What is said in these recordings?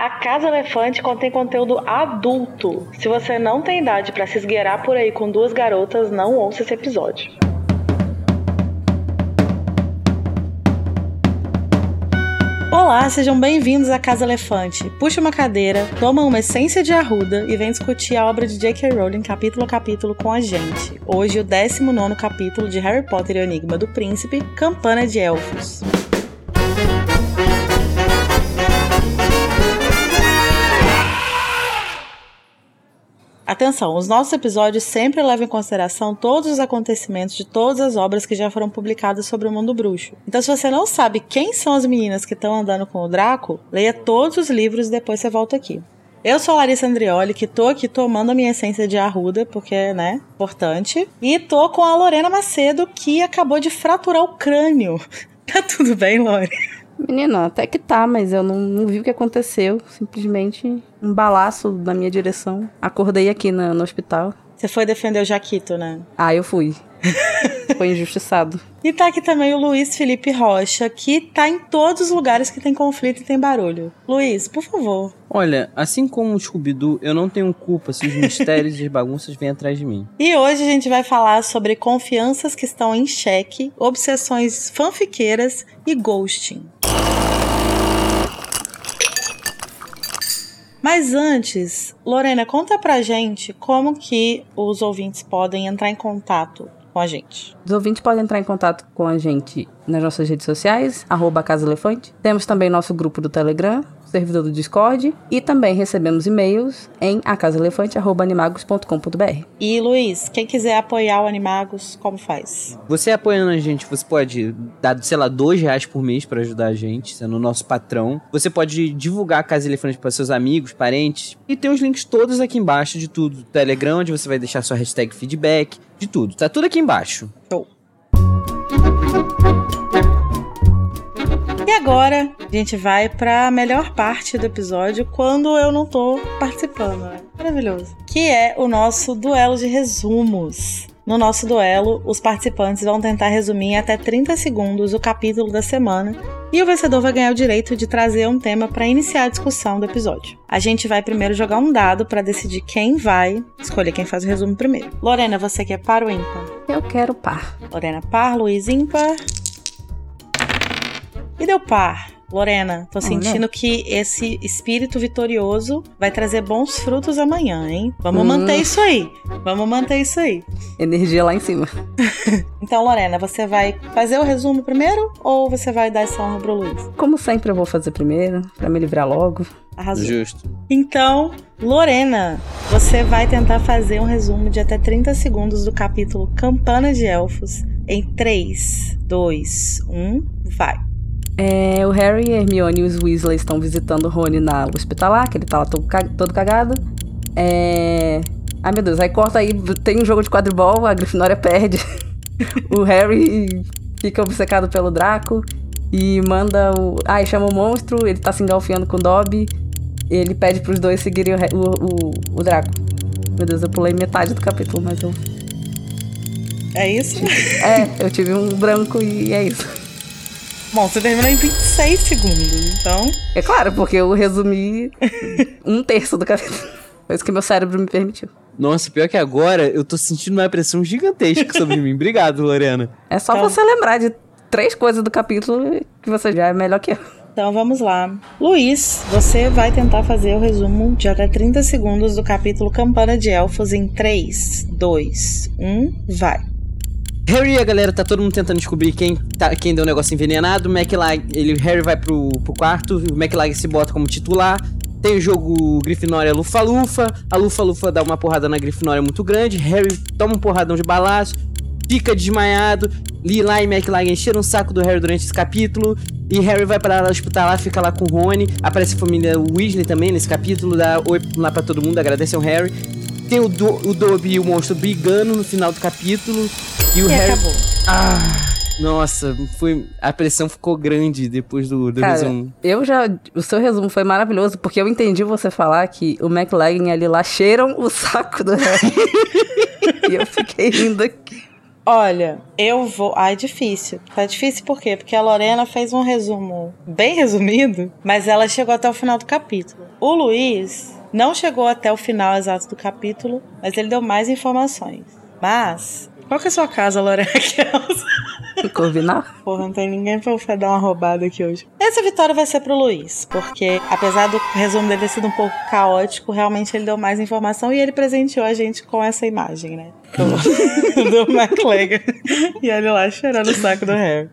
A Casa Elefante contém conteúdo adulto. Se você não tem idade para se esgueirar por aí com duas garotas, não ouça esse episódio. Olá, sejam bem-vindos à Casa Elefante. Puxa uma cadeira, toma uma essência de arruda e vem discutir a obra de J.K. Rowling capítulo a capítulo com a gente. Hoje, o 19 capítulo de Harry Potter e o Enigma do Príncipe, Campana de Elfos. Atenção, os nossos episódios sempre levam em consideração todos os acontecimentos de todas as obras que já foram publicadas sobre o mundo bruxo. Então, se você não sabe quem são as meninas que estão andando com o Draco, leia todos os livros e depois você volta aqui. Eu sou Larissa Andrioli, que tô aqui tomando a minha essência de arruda, porque, né, importante. E tô com a Lorena Macedo, que acabou de fraturar o crânio. Tá tudo bem, Lore? Menina, até que tá, mas eu não, não vi o que aconteceu. Simplesmente um balaço na minha direção. Acordei aqui na, no hospital. Você foi defender o Jaquito, né? Ah, eu fui. Foi injustiçado. E tá aqui também o Luiz Felipe Rocha, que tá em todos os lugares que tem conflito e tem barulho. Luiz, por favor. Olha, assim como o Scooby-Doo, eu não tenho culpa se os mistérios e as bagunças vêm atrás de mim. E hoje a gente vai falar sobre confianças que estão em xeque, obsessões fanfiqueiras e ghosting. Mas antes, Lorena, conta pra gente como que os ouvintes podem entrar em contato com a gente. Os ouvintes podem entrar em contato com a gente nas nossas redes sociais, arroba Casa Elefante. Temos também nosso grupo do Telegram, servidor do Discord, e também recebemos e-mails em acasaelefante.animagos.com.br. E Luiz, quem quiser apoiar o Animagos, como faz? Você apoiando a gente, você pode dar, sei lá, dois reais por mês para ajudar a gente, sendo o nosso patrão. Você pode divulgar a Casa Elefante para seus amigos, parentes. E tem os links todos aqui embaixo de tudo. Telegram, onde você vai deixar sua hashtag feedback, de tudo. Tá tudo aqui embaixo. Show. E agora a gente vai para a melhor parte do episódio quando eu não tô participando. Né? Maravilhoso. Que é o nosso duelo de resumos. No nosso duelo, os participantes vão tentar resumir em até 30 segundos o capítulo da semana e o vencedor vai ganhar o direito de trazer um tema para iniciar a discussão do episódio. A gente vai primeiro jogar um dado para decidir quem vai escolher quem faz o resumo primeiro. Lorena, você quer par ou ímpar? Eu quero par. Lorena, par, Luiz, ímpar. E deu par. Lorena, tô sentindo Olha. que esse espírito vitorioso vai trazer bons frutos amanhã, hein? Vamos Hum. manter isso aí. Vamos manter isso aí. Energia lá em cima. Então, Lorena, você vai fazer o resumo primeiro ou você vai dar essa honra pro Luiz? Como sempre, eu vou fazer primeiro, pra me livrar logo. Arrasou. Justo. Então, Lorena, você vai tentar fazer um resumo de até 30 segundos do capítulo Campana de Elfos em 3, 2, 1, vai. É, o Harry, Hermione e os Weasley estão visitando o Rony na ala hospitalar, que ele tá lá todo, todo cagado. É... Ai, meu Deus, aí corta aí, tem um jogo de quadribol, a Grifinória perde. o Harry fica obcecado pelo Draco e manda o... Ai, chama o monstro, ele tá se engalfiando com o Dobby. Ele pede pros dois seguirem o, o, o, o Draco. Meu Deus, eu pulei metade do capítulo, mas eu... É isso? É, eu tive um branco e é isso. Bom, você terminou em 26 segundos, então. É claro, porque eu resumi um terço do capítulo. Foi isso que meu cérebro me permitiu. Nossa, pior que agora eu tô sentindo uma pressão gigantesca sobre mim. Obrigado, Lorena. É só Então- você lembrar de três coisas do capítulo que você já é melhor que eu. Então vamos lá. Luiz, você vai tentar fazer o resumo de até 30 segundos do capítulo Campana de Elfos em 3, 2, 1, vai. Harry a galera tá todo mundo tentando descobrir quem, tá, quem deu o negócio envenenado. O McLag, ele, o Harry vai pro, pro quarto, o McLag se bota como titular. Tem o jogo Grifinória Lufa-Lufa. A Lufa-Lufa dá uma porrada na Grifinória muito grande. Harry toma um porradão de balaço, fica desmaiado. Lila e McLag encheram o saco do Harry durante esse capítulo. E Harry vai para lá hospitalar, fica lá com o Rony. Aparece a família Weasley também nesse capítulo. Dá oi lá pra todo mundo, agradece ao Harry. Tem o, Do, o Dobby e o monstro brigando no final do capítulo. E o E Harry. acabou. Ah, nossa, foi a pressão ficou grande depois do, do Cara, resumo. eu já. O seu resumo foi maravilhoso, porque eu entendi você falar que o McLaggen e a Lila cheiram o saco do Harry. e eu fiquei rindo aqui. Olha, eu vou. Ai, difícil. Tá difícil por quê? Porque a Lorena fez um resumo bem resumido, mas ela chegou até o final do capítulo. O Luiz não chegou até o final exato do capítulo, mas ele deu mais informações. Mas. Qual que é a sua casa, Lorena? Corvinal? Porra, não tem ninguém pra dar uma roubada aqui hoje. Essa vitória vai ser pro Luiz, porque apesar do resumo dele ter sido um pouco caótico, realmente ele deu mais informação e ele presenteou a gente com essa imagem, né? Do, do McLagan. E ele lá chorando o saco do Harry.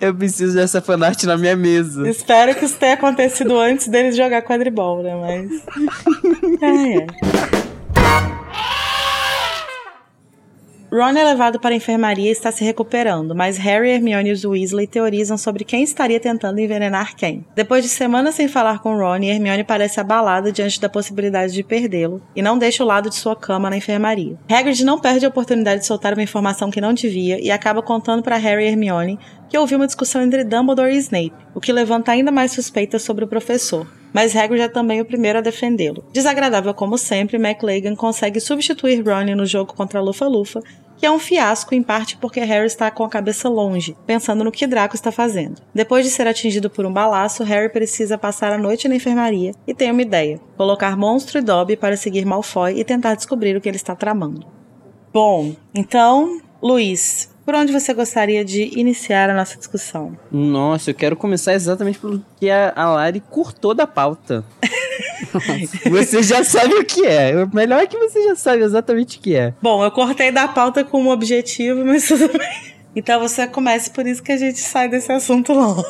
Eu preciso dessa fanart na minha mesa. Espero que isso tenha acontecido antes deles jogar quadribol, né? Mas. Ah, é. Ron é levado para a enfermaria e está se recuperando, mas Harry, Hermione e os Weasley teorizam sobre quem estaria tentando envenenar quem. Depois de semanas sem falar com Ron, Hermione parece abalada diante da possibilidade de perdê-lo e não deixa o lado de sua cama na enfermaria. Hagrid não perde a oportunidade de soltar uma informação que não devia e acaba contando para Harry e Hermione que ouviu uma discussão entre Dumbledore e Snape, o que levanta ainda mais suspeitas sobre o professor mas Hagrid é também o primeiro a defendê-lo. Desagradável como sempre, McLagan consegue substituir Ron no jogo contra Lufa-Lufa, que é um fiasco em parte porque Harry está com a cabeça longe, pensando no que Draco está fazendo. Depois de ser atingido por um balaço, Harry precisa passar a noite na enfermaria e tem uma ideia: colocar Monstro e Dobby para seguir Malfoy e tentar descobrir o que ele está tramando. Bom, então, Luiz, por onde você gostaria de iniciar a nossa discussão? Nossa, eu quero começar exatamente pelo que a, Lari curtou da pauta. você já sabe o que é. O melhor é que você já sabe exatamente o que é. Bom, eu cortei da pauta com um objetivo, mas tudo bem. Então você comece, por isso que a gente sai desse assunto logo.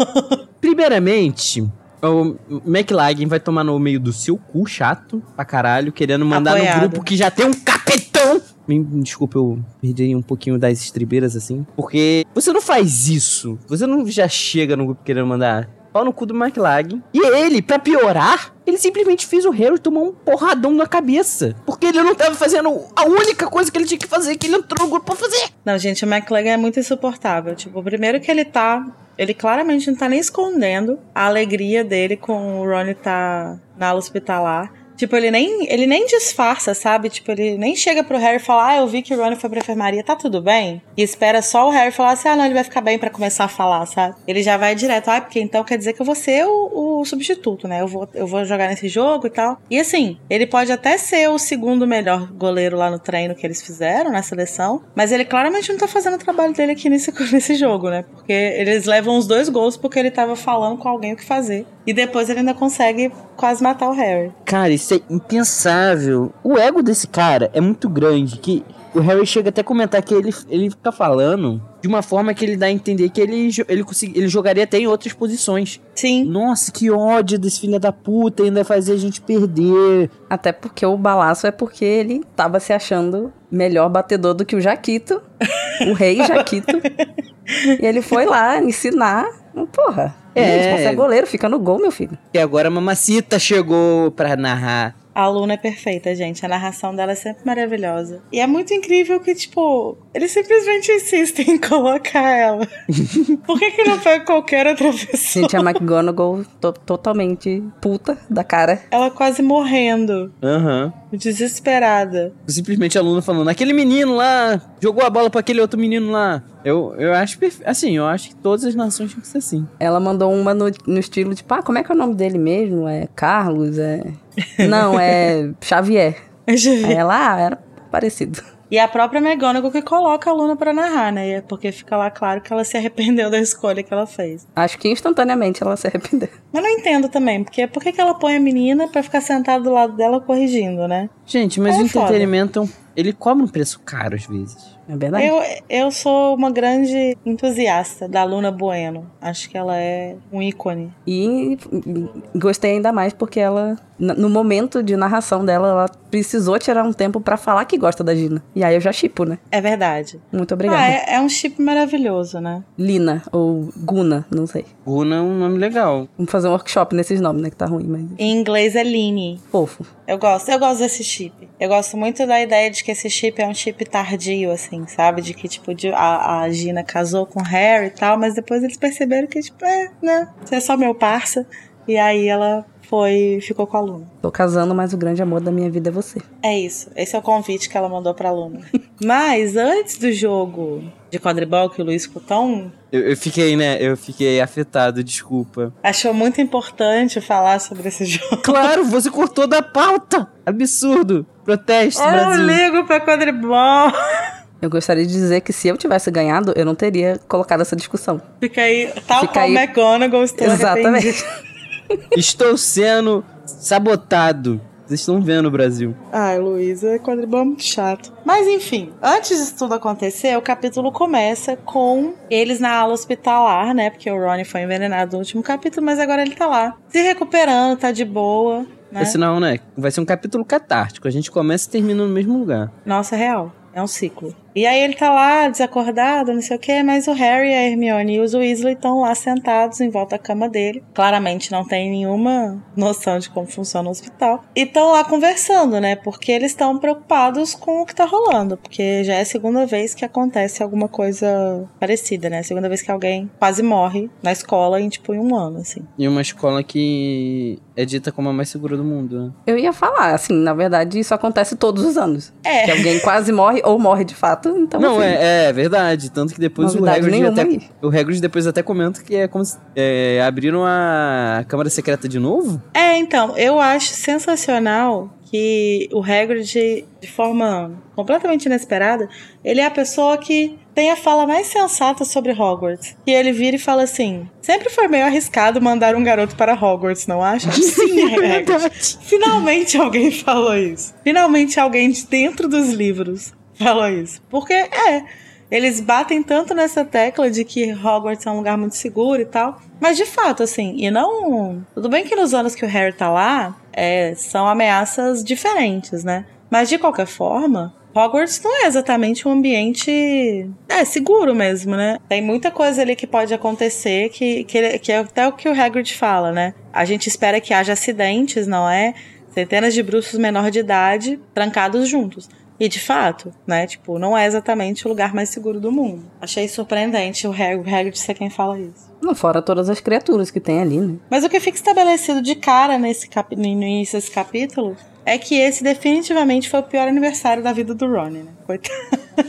Primeiramente, o McLagan vai tomar no meio do seu cu chato pra caralho, querendo mandar Apoiado. no grupo que já tem um capitão. Me, desculpa, eu perdi um pouquinho das estribeiras assim. Porque você não faz isso. Você não já chega no grupo querendo mandar pau no cu do McLaggen. E ele, para piorar, ele simplesmente fez o Harry tomar um porradão na cabeça. Porque ele não tava fazendo a única coisa que ele tinha que fazer, que ele entrou no grupo pra fazer. Não, gente, o McLaggen é muito insuportável. Tipo, primeiro que ele tá. Ele claramente não tá nem escondendo a alegria dele com o Ronnie tá na aula hospitalar. Tipo, ele nem, ele nem disfarça, sabe? Tipo, ele nem chega pro Harry e fala, ah, eu vi que o Ron foi pra enfermaria, tá tudo bem? E espera só o Harry falar assim, ah, não, ele vai ficar bem para começar a falar, sabe? Ele já vai direto, ah, porque então quer dizer que eu vou ser o, o substituto, né? Eu vou, eu vou jogar nesse jogo e tal. E assim, ele pode até ser o segundo melhor goleiro lá no treino que eles fizeram, na seleção, mas ele claramente não tá fazendo o trabalho dele aqui nesse, nesse jogo, né? Porque eles levam os dois gols porque ele tava falando com alguém o que fazer. E depois ele ainda consegue quase matar o Harry. Cara, isso impensável. O ego desse cara é muito grande que o Harry chega até a comentar que ele, ele fica falando de uma forma que ele dá a entender que ele, ele, consegui, ele jogaria até em outras posições. Sim. Nossa, que ódio desse filho da puta, ainda fazer a gente perder. Até porque o balaço é porque ele tava se achando melhor batedor do que o Jaquito, o rei Jaquito. E ele foi lá ensinar. Porra, é. Gente, você é goleiro, fica no gol, meu filho. E agora a Mamacita chegou pra narrar. A Luna é perfeita, gente. A narração dela é sempre maravilhosa. E é muito incrível que, tipo, eles simplesmente insistem em colocar ela. Por que, que não pega qualquer outra pessoa? Gente, a McGonagall to totalmente puta da cara. Ela quase morrendo. Aham. Uhum. Desesperada. Simplesmente a Luna falando: aquele menino lá jogou a bola para aquele outro menino lá. Eu, eu acho assim, eu acho que todas as nações tinham que ser assim. Ela mandou uma no, no estilo de, pá, como é que é o nome dele mesmo? É Carlos? É. Não, é Xavier. É Xavier. Ela, ah, era parecido. E a própria McGonagall que coloca a Luna para narrar, né? Porque fica lá claro que ela se arrependeu da escolha que ela fez. Acho que instantaneamente ela se arrependeu. Mas não entendo também, porque por que, que ela põe a menina para ficar sentada do lado dela corrigindo, né? Gente, mas é o entretenimento, ele cobra um preço caro às vezes. É verdade? Eu, eu sou uma grande entusiasta da Luna Bueno. Acho que ela é um ícone. E gostei ainda mais porque ela, no momento de narração dela, ela precisou tirar um tempo para falar que gosta da Gina. E aí eu já chipo, né? É verdade. Muito obrigada. Ah, é, é um chip maravilhoso, né? Lina ou Guna, não sei. Guna é um nome legal. Vamos fazer um workshop nesses nomes, né? Que tá ruim, mas. Em inglês é Line. Fofo. Eu gosto, eu gosto desse chip. Eu gosto muito da ideia de que esse chip é um chip tardio, assim, sabe? De que, tipo, de, a, a Gina casou com o Harry e tal, mas depois eles perceberam que, tipo, é, né? Você é só meu parça. E aí ela foi ficou com a Luna. Tô casando, mas o grande amor da minha vida é você. É isso. Esse é o convite que ela mandou pra Luna. mas antes do jogo de quadribol que o Luiz ficou tão Eu, eu fiquei, né? Eu fiquei afetado, desculpa. achou muito importante falar sobre esse jogo. Claro, você cortou da pauta! Absurdo! Protesto, Eu Brasil. ligo pra quadribol. Eu gostaria de dizer que se eu tivesse ganhado, eu não teria colocado essa discussão. Fica aí, tal Fica qual aí- McGonagall estou Exatamente. Estou sendo sabotado. Vocês estão vendo, Brasil. Ai, Luísa, quadribol é muito chato. Mas enfim, antes disso tudo acontecer, o capítulo começa com eles na ala hospitalar, né? Porque o Ronnie foi envenenado no último capítulo, mas agora ele tá lá, se recuperando, tá de boa, né? Esse não, né? Vai ser um capítulo catártico. A gente começa e termina no mesmo lugar. Nossa, é real. É um ciclo. E aí ele tá lá, desacordado, não sei o que, mas o Harry, a Hermione e os Weasley estão lá sentados em volta da cama dele. Claramente não tem nenhuma noção de como funciona o hospital. E estão lá conversando, né? Porque eles estão preocupados com o que tá rolando. Porque já é a segunda vez que acontece alguma coisa parecida, né? Segunda vez que alguém quase morre na escola em, tipo, em um ano, assim. E uma escola que é dita como a mais segura do mundo, né? Eu ia falar, assim, na verdade, isso acontece todos os anos. É. Que alguém quase morre ou morre de fato, então não, assim, é, é verdade. Tanto que depois o Hagrid até, aí. o Hagrid depois até comenta que é como se é, abriram a Câmara Secreta de novo. É, então, eu acho sensacional que o Hagrid, de forma completamente inesperada, ele é a pessoa que tem a fala mais sensata sobre Hogwarts. E ele vira e fala assim: sempre foi meio arriscado mandar um garoto para Hogwarts, não acha? Sim, Hagrid. Finalmente alguém falou isso. Finalmente alguém de dentro dos livros falou isso. Porque é. Eles batem tanto nessa tecla de que Hogwarts é um lugar muito seguro e tal. Mas de fato, assim, e não. Tudo bem que nos anos que o Harry tá lá, é, são ameaças diferentes, né? Mas de qualquer forma, Hogwarts não é exatamente um ambiente. É, seguro mesmo, né? Tem muita coisa ali que pode acontecer que, que, que é até o que o Hagrid fala, né? A gente espera que haja acidentes, não é? Centenas de bruxos menor de idade trancados juntos. E de fato, né? Tipo, não é exatamente o lugar mais seguro do mundo. Achei surpreendente o Hag- o Hagrid ser quem fala isso. Não, fora todas as criaturas que tem ali, né? Mas o que fica estabelecido de cara nesse capi- no início desse capítulo é que esse definitivamente foi o pior aniversário da vida do Ronnie, né? Coitado.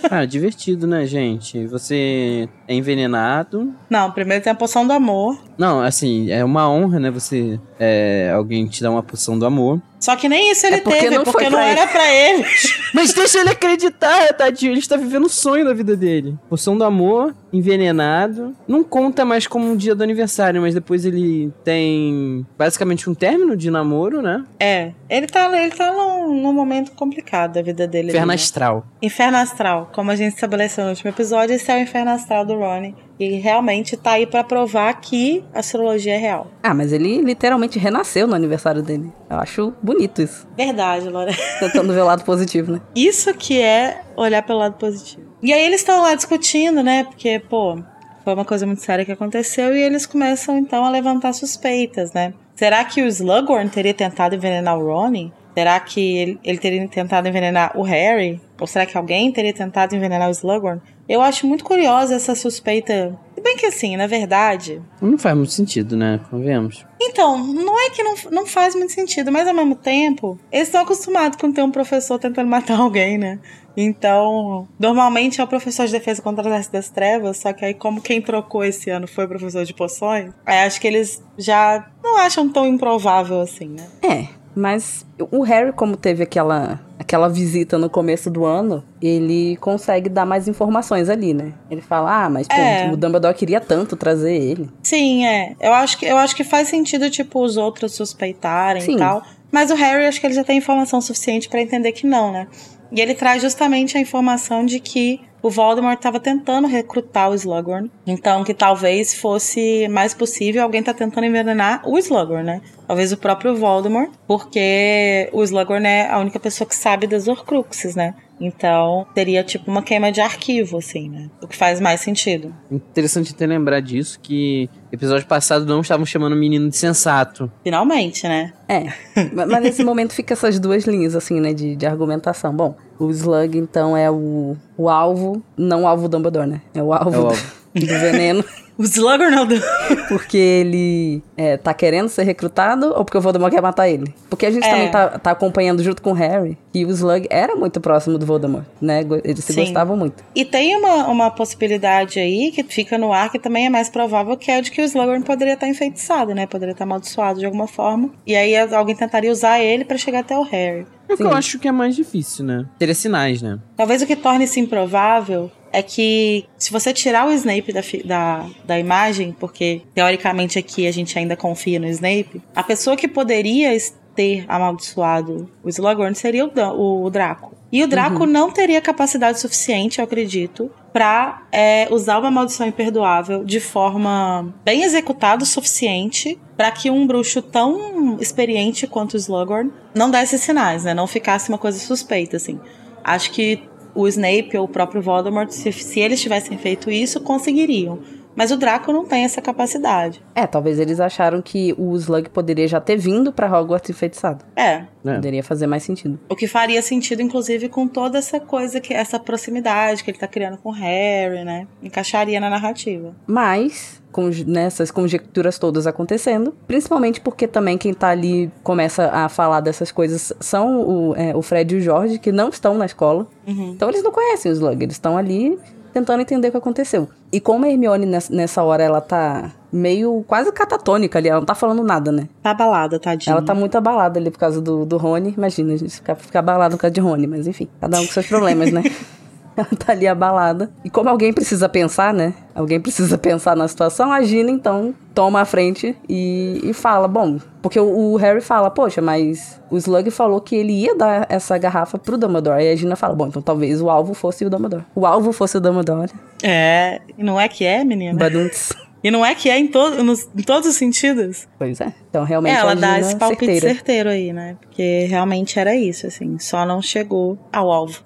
Ah, divertido, né, gente? Você é envenenado. Não, primeiro tem a poção do amor. Não, assim, é uma honra, né? Você. É, alguém te dá uma poção do amor. Só que nem isso ele É porque teve, não porque não pra era pra ele. Mas deixa ele acreditar, tadinho. Ele está vivendo o sonho da vida dele. Poção do amor, envenenado. Não conta mais como um dia do aniversário, mas depois ele tem basicamente um término de namoro, né? É, ele tá, ele tá num, num momento complicado da vida dele. ali, Inferno né? astral. Inferno Astral, como a gente estabeleceu no último episódio, esse é o Inferno Astral do Ronnie. E realmente tá aí pra provar que a astrologia é real. Ah, mas ele literalmente renasceu no aniversário dele. Eu acho bonito isso. Verdade, Lore. Tentando ver o lado positivo, né? Isso que é olhar pelo lado positivo. E aí eles estão lá discutindo, né? Porque, pô, foi uma coisa muito séria que aconteceu e eles começam então a levantar suspeitas, né? Será que o Slughorn teria tentado envenenar o Ronnie? Será que ele, ele teria tentado envenenar o Harry? Ou será que alguém teria tentado envenenar o Slughorn? Eu acho muito curiosa essa suspeita. Se bem que assim, na verdade, Não faz muito sentido, né? Convenhamos. então, não é que não, não faz muito sentido, mas ao mesmo tempo, eles estão acostumados com ter um professor tentando matar alguém, né? Então, normalmente é o professor de defesa contra exército das trevas, só que aí, como quem trocou esse ano foi o professor de poções, aí acho que eles já não acham tão improvável assim, né? É, mas o Harry, como teve aquela, aquela visita no começo do ano, ele consegue dar mais informações ali, né? Ele fala, ah, mas pô, É. o Dumbledore queria tanto trazer ele. Sim, é. Eu acho que, eu acho que faz sentido, tipo, os outros suspeitarem Sim. e tal. Mas o Harry, acho que ele já tem informação suficiente pra entender que não, né? E ele traz justamente a informação de que o Voldemort estava tentando recrutar o Slughorn. Então, que talvez fosse mais possível alguém tá tentando envenenar o Slughorn, né? Talvez o próprio Voldemort, porque o Slughorn é a única pessoa que sabe das Horcruxes, né? Então, teria tipo uma queima de arquivo, assim, né? O que faz mais sentido. Interessante até lembrar disso, que episódio passado não estavam chamando o menino de sensato. Finalmente, né? É, ma- mas nesse momento fica essas duas linhas, assim, né, de, de argumentação. Bom, o Slug, então, é o, o alvo, não o alvo Dumbledore, né? É o alvo, É o do- alvo. do veneno. O Slughorn é o Dumbledore. Porque ele é, tá querendo ser recrutado ou porque o Voldemort quer matar ele? Porque a gente É. também tá, tá acompanhando junto com o Harry que o Slug era muito próximo do Voldemort, né? Eles se Sim. gostavam muito. E tem uma, uma possibilidade aí que fica no ar que também é mais provável, que é a de que o Slughorn poderia estar enfeitiçado, né? Poderia estar amaldiçoado de alguma forma. E aí alguém tentaria usar ele pra chegar até o Harry. É o que eu acho que é mais difícil, né? Teria sinais, né? Talvez o que torne isso improvável é que se você tirar o Snape da, da, da imagem, porque teoricamente aqui a gente ainda confia no Snape, a pessoa que poderia ter amaldiçoado o Slughorn seria o, o Draco. E o Draco não teria capacidade suficiente, eu acredito, pra é, usar uma maldição imperdoável de forma bem executada o suficiente pra que um bruxo tão experiente quanto o Slughorn não desse sinais, né? Não ficasse uma coisa suspeita, assim. Acho que o Snape ou o próprio Voldemort, se, se eles tivessem feito isso, conseguiriam. Mas o Draco não tem essa capacidade. É, talvez eles acharam que o Slug poderia já ter vindo pra Hogwarts enfeitiçado. É, É. Poderia fazer mais sentido. o que faria sentido, inclusive, com toda essa coisa, que essa proximidade que ele tá criando com o Harry, né? Encaixaria na narrativa. Mas, com nessas conjecturas todas acontecendo, principalmente porque também quem tá ali começa a falar dessas coisas são o, é, o Fred e o Jorge, que não estão na escola. Uhum. Então eles não conhecem o Slug, eles estão ali tentando entender o que aconteceu. E como a Hermione nessa, hora ela tá meio quase catatônica ali, ela não tá falando nada, né? Tá abalada, tadinha. Ela tá muito abalada ali por causa do, do Rony. Imagina, a gente ficar, ficar abalado por causa de Rony, mas enfim, cada um com seus problemas, né? Ela tá ali abalada. E como alguém precisa pensar, né? Alguém precisa pensar na situação, a Gina, então, toma a frente e, e fala, bom, porque o, o Harry fala, poxa, mas o Slug falou que ele ia dar essa garrafa pro Dumbledore. E a Gina fala, bom, então talvez o alvo fosse o Dumbledore. O alvo fosse o Dumbledore. É, e não é que é, menina? Badunts. E não é que é em, to nos- em todos os sentidos. Pois é. Então, realmente, É, ela dá esse palpite certeira. certeiro aí, né? Porque realmente era isso, assim. Só não chegou ao alvo.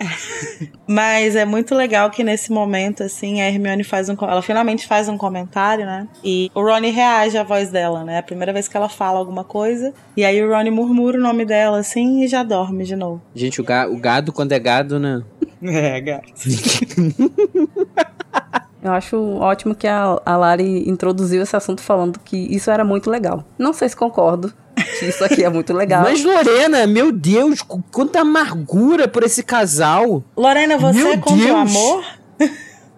Mas é muito legal que nesse momento, assim, a Hermione faz um. Ela finalmente faz um comentário, né? E o Rony reage à voz dela, né? É a primeira vez que ela fala alguma coisa. E aí o Rony murmura o nome dela, assim, e já dorme de novo. Gente, o, ga- o gado, quando é gado, né? É, gato. Eu acho ótimo que a, a Lari introduziu esse assunto falando que isso era muito legal. Não sei se concordo que isso aqui é muito legal. Mas, Lorena, meu Deus, qu- quanta amargura por esse casal. Lorena, você Meu é contra o Deus! amor?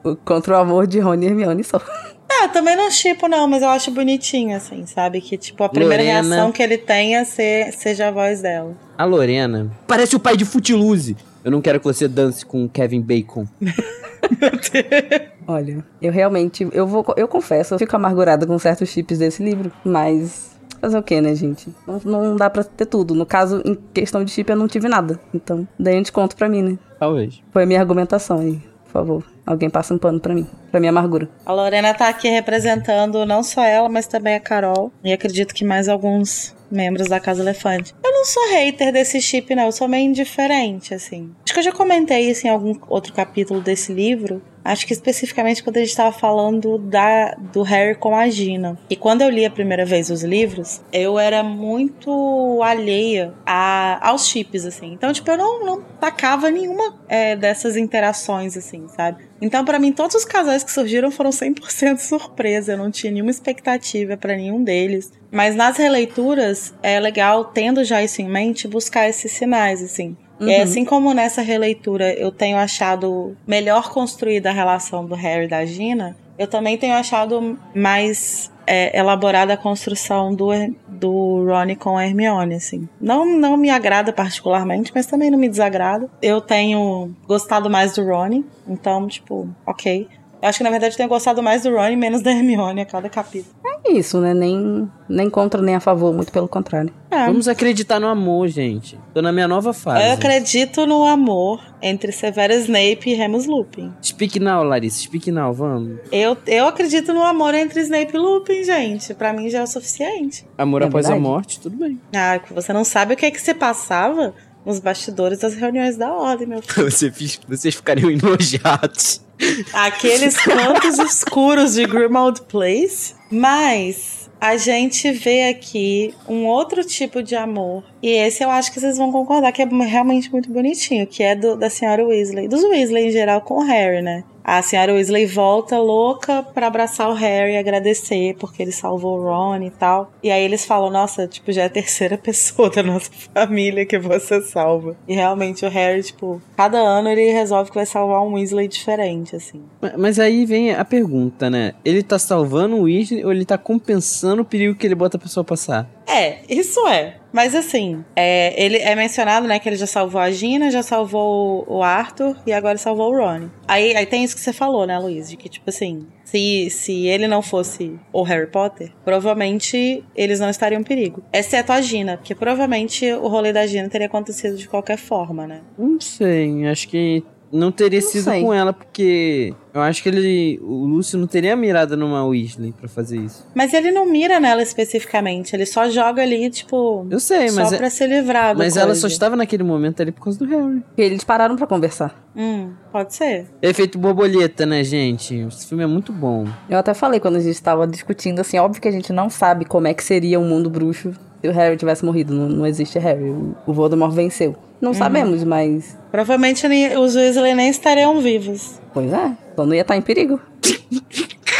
O- Contra o amor de Rony e Hermione só. Ah, também não chipo, não, mas eu acho bonitinho, assim, sabe? Que, tipo, a primeira Lorena. reação que ele tem é ser, seja a voz dela. A Lorena parece o pai de Footloose. Eu não quero que você dance com o Kevin Bacon. Olha, eu realmente, eu vou, eu confesso, eu fico amargurada com certos chips desse livro, mas fazer o que, né, gente? Não, não dá pra ter tudo. No caso, em questão de chip, eu não tive nada. Então, daí a gente conta pra mim, né? Talvez. Foi a minha argumentação aí. Por favor, alguém passa um pano pra mim, pra minha amargura. A Lorena tá aqui representando não só ela, mas também a Carol. E acredito que mais alguns membros da Casa Elefante. Eu não sou hater desse chip, não. Eu sou meio indiferente, assim. Acho que eu já comentei isso em algum outro capítulo desse livro. Acho que especificamente quando a gente tava falando da, do Harry com a Gina. E quando eu li a primeira vez os livros, eu era muito alheia a, aos chips, assim. Então, tipo, eu não, não tacava nenhuma é, dessas interações, assim, sabe? Então, pra mim, todos os casais que surgiram foram 100% surpresa. Eu não tinha nenhuma expectativa pra nenhum deles. Mas nas releituras, é legal, tendo já isso em mente, buscar esses sinais, assim. E aí, assim como nessa releitura eu tenho achado melhor construída a relação do Harry e da Gina, eu também tenho achado mais é, elaborada a construção do, do Ronnie com a Hermione, assim. Não, não me agrada particularmente, mas também não me desagrada. Eu tenho gostado mais do Ronnie, então, tipo, ok. Eu acho que na verdade eu tenho gostado mais do Ronnie, menos da Hermione a cada capítulo. É isso, né? Nem, nem contra nem a favor, muito pelo contrário. É. Vamos acreditar no amor, gente. Tô na minha nova fase. Eu acredito no amor entre Severus Snape e Remus Lupin. Speak now, Larissa. Speak now, vamos. Eu, eu acredito no amor entre Snape e Lupin, gente. Pra mim já é o suficiente. Amor É após a verdade. morte, tudo bem. Ah, que você não sabe o que é que você passava nos bastidores das reuniões da ordem, meu filho. Você vocês ficariam enojados. Aqueles cantos escuros de Grimald Place. Mas a gente vê aqui um outro tipo de amor. E esse eu acho que vocês vão concordar que é realmente muito bonitinho. Que é do, da senhora Weasley. Dos Weasley em geral com o Harry, né? A senhora Weasley volta louca pra abraçar o Harry e agradecer porque ele salvou o Ron e tal. E aí eles falam, nossa, tipo, já é a terceira pessoa da nossa família que você salva. E realmente o Harry, tipo, cada ano ele resolve que vai salvar um Weasley diferente, assim. Mas aí vem a pergunta, né? Ele tá salvando o Weasley ou ele tá compensando o perigo que ele bota a pessoa passar? É, isso é. Mas assim, é, ele é mencionado, né, que ele já salvou a Gina, já salvou o Arthur e agora salvou o Ron. Aí, aí tem isso que você falou, né, Luiz? De que, tipo assim, se, se ele não fosse o Harry Potter, provavelmente eles não estariam em perigo. Exceto a Gina, porque provavelmente o rolê da Gina teria acontecido de qualquer forma, né? Não sei, acho que não teria Não sido sei. com ela, porque eu acho que ele. O Lúcio não teria mirado numa Weasley pra fazer isso. Mas ele não mira nela especificamente, ele só joga ali, tipo, Eu sei, só mas, é- pra se livrar mas ela coisa. só estava naquele momento ali por causa do Harry. Porque eles pararam pra conversar. Hum, pode ser. Efeito borboleta, né, gente? Esse filme é muito bom. Eu até falei quando a gente tava discutindo, assim, óbvio que a gente não sabe como é que seria um mundo bruxo se o Harry tivesse morrido. Não, não existe Harry. O, Voldemort venceu. Não sabemos, mas. Provavelmente nem- os Weasley nem estariam vivos. Pois é. Então não ia estar em perigo.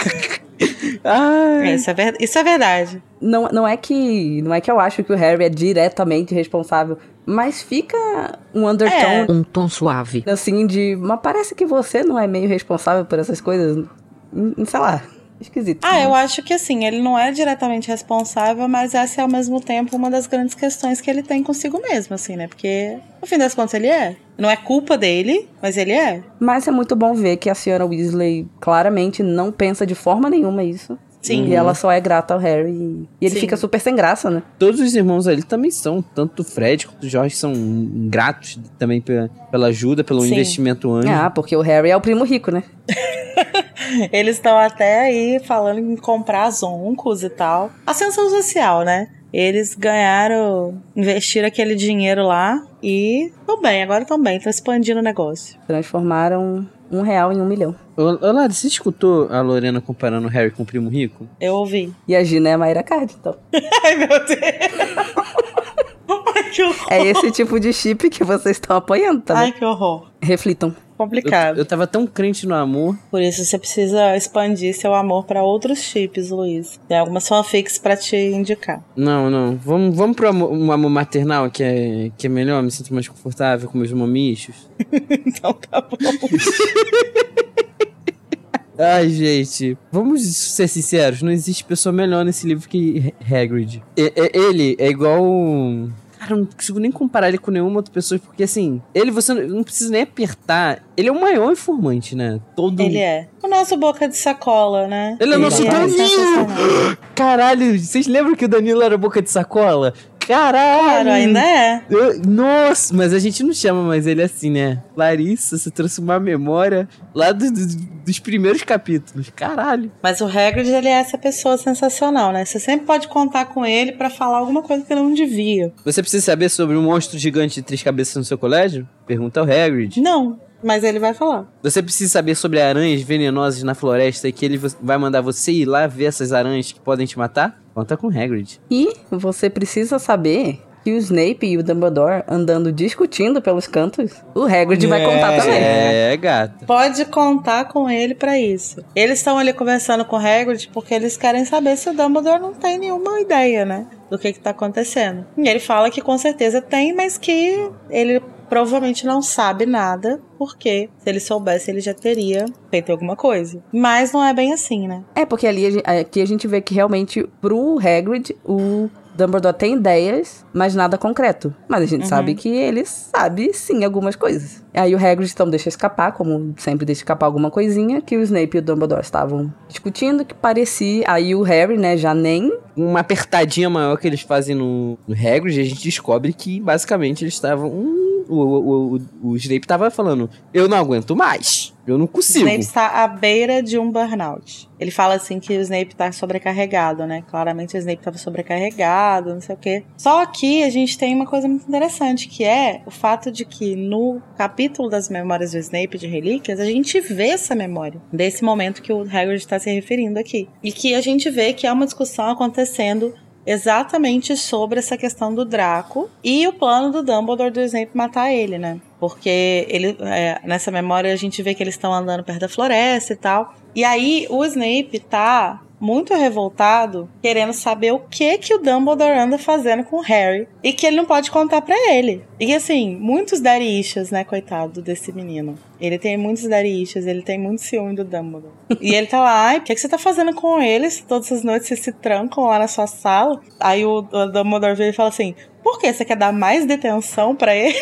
Ai. É, isso, é ver- isso é verdade. Não, não é que. Não é que eu acho que o Harry é diretamente responsável. Mas fica um undertone, Um tom suave. assim, de. Mas parece que você não é meio responsável por essas coisas. Hum, Sei lá. Esquisito. Ah, eu acho que assim, ele não é diretamente responsável, mas essa é ao mesmo tempo uma das grandes questões que ele tem consigo mesmo, assim, né? Porque, no fim das contas, ele é. Não é culpa dele, mas ele é. Mas é muito bom ver que a senhora Weasley claramente não pensa de forma nenhuma isso. Sim. E ela só é grata ao Harry. E ele Sim. fica super sem graça, né? Todos os irmãos ali também são, tanto o Fred quanto o Jorge são gratos também pela, pela ajuda, pelo Sim. investimento anjo. Ah, porque o Harry é o primo rico, né? Eles estão até aí falando em comprar zoncos e tal. Ascensão social, né? Eles ganharam, investiram aquele dinheiro lá e estão bem, agora estão bem, estão expandindo o negócio. Transformaram um real em um milhão. Ô, ô Lara, você escutou a Lorena comparando o Harry com o primo rico? Eu ouvi. E a Gina é a Mayra Card, então. Ai, meu Deus! Ai, que horror! É esse tipo de chip que vocês estão apoiando, tá? Ai, que horror. Reflitam. Eu, Complicado. eu tava tão crente no amor. Por isso você precisa expandir seu amor pra outros chips, Luiz. Tem algumas fanfics pra te indicar. Não, não. Vamos, vamos pro amor, um amor maternal, que é, que é melhor, me sinto mais confortável com meus mamichos. Então tá bom. Ai, gente, vamos ser sinceros, não existe pessoa melhor nesse livro que Hagrid. E- ele é igual... Cara, eu não consigo nem comparar ele com nenhuma outra pessoa, porque assim, ele você não- não precisa nem apertar. Ele é o maior informante, né? Todo Ele é. O nosso boca de sacola, né? Ele é nosso Danilo! sensacional. Caralho, vocês lembram que o Danilo era boca de sacola? Caralho! Claro, ainda é. Eu- nossa, mas a gente não chama mais ele assim, né? Larissa, você trouxe uma memória lá do- do- dos primeiros capítulos. Caralho. Mas o Hagrid, ele é essa pessoa sensacional, né? Você sempre pode contar com ele pra falar alguma coisa que ele não devia. Você precisa saber sobre um monstro gigante de três cabeças no seu colégio? Pergunta ao Hagrid. Não, mas ele vai falar. Você precisa saber sobre aranhas venenosas na floresta e que ele vai mandar você ir lá ver essas aranhas que podem te matar? Conta com o Hagrid. E você precisa saber que o Snape e o Dumbledore andando discutindo pelos cantos, o Hagrid vai contar também. É, gata. Pode contar com ele pra isso. Eles estão ali conversando com o Hagrid porque eles querem saber se o Dumbledore não tem nenhuma ideia, né? Do que que tá acontecendo. E ele fala que com certeza tem, mas que ele provavelmente não sabe nada, porque se ele soubesse ele já teria feito alguma coisa. Mas não é bem assim, né? É, porque ali a gen- aqui a gente vê que realmente pro Hagrid o Dumbledore tem ideias, mas nada concreto. Mas a gente sabe que ele sabe sim algumas coisas. Aí o Hagrid então deixa escapar, como sempre deixa escapar alguma coisinha, que o Snape e o Dumbledore estavam discutindo, que parecia... Aí o Harry, né, já nem... Uma apertadinha maior que eles fazem no, no Hagrid, a gente descobre que basicamente eles estavam. O, o, o, o Snape tava falando: Eu não aguento mais. Eu não O consigo. Snape está à beira de um burnout. Ele fala assim que o Snape tá sobrecarregado, né? Claramente o Snape tava sobrecarregado, não sei o quê. Só que a gente tem uma coisa muito interessante, que é o fato de que no capítulo das memórias do Snape de Relíquias, a gente vê essa memória desse momento que o Hagrid está se referindo aqui. E que a gente vê que há uma discussão acontecendo exatamente sobre essa questão do Draco e o plano do Dumbledore do Snape matar ele, né? Porque ele, é, nessa memória a gente vê que eles estão andando perto da floresta e tal. E aí o Snape tá muito revoltado, querendo saber o que que o Dumbledore anda fazendo com o Harry e que ele não pode contar para ele. E assim, muitos daddy né, coitado desse menino. Ele tem muitos daddy ele tem muito ciúme do Dumbledore. e ele tá lá, ai, o que, que você tá fazendo com eles? Todas as noites vocês se trancam lá na sua sala. Aí o, o Dumbledore vem e fala assim, por que? Você quer dar mais detenção para ele?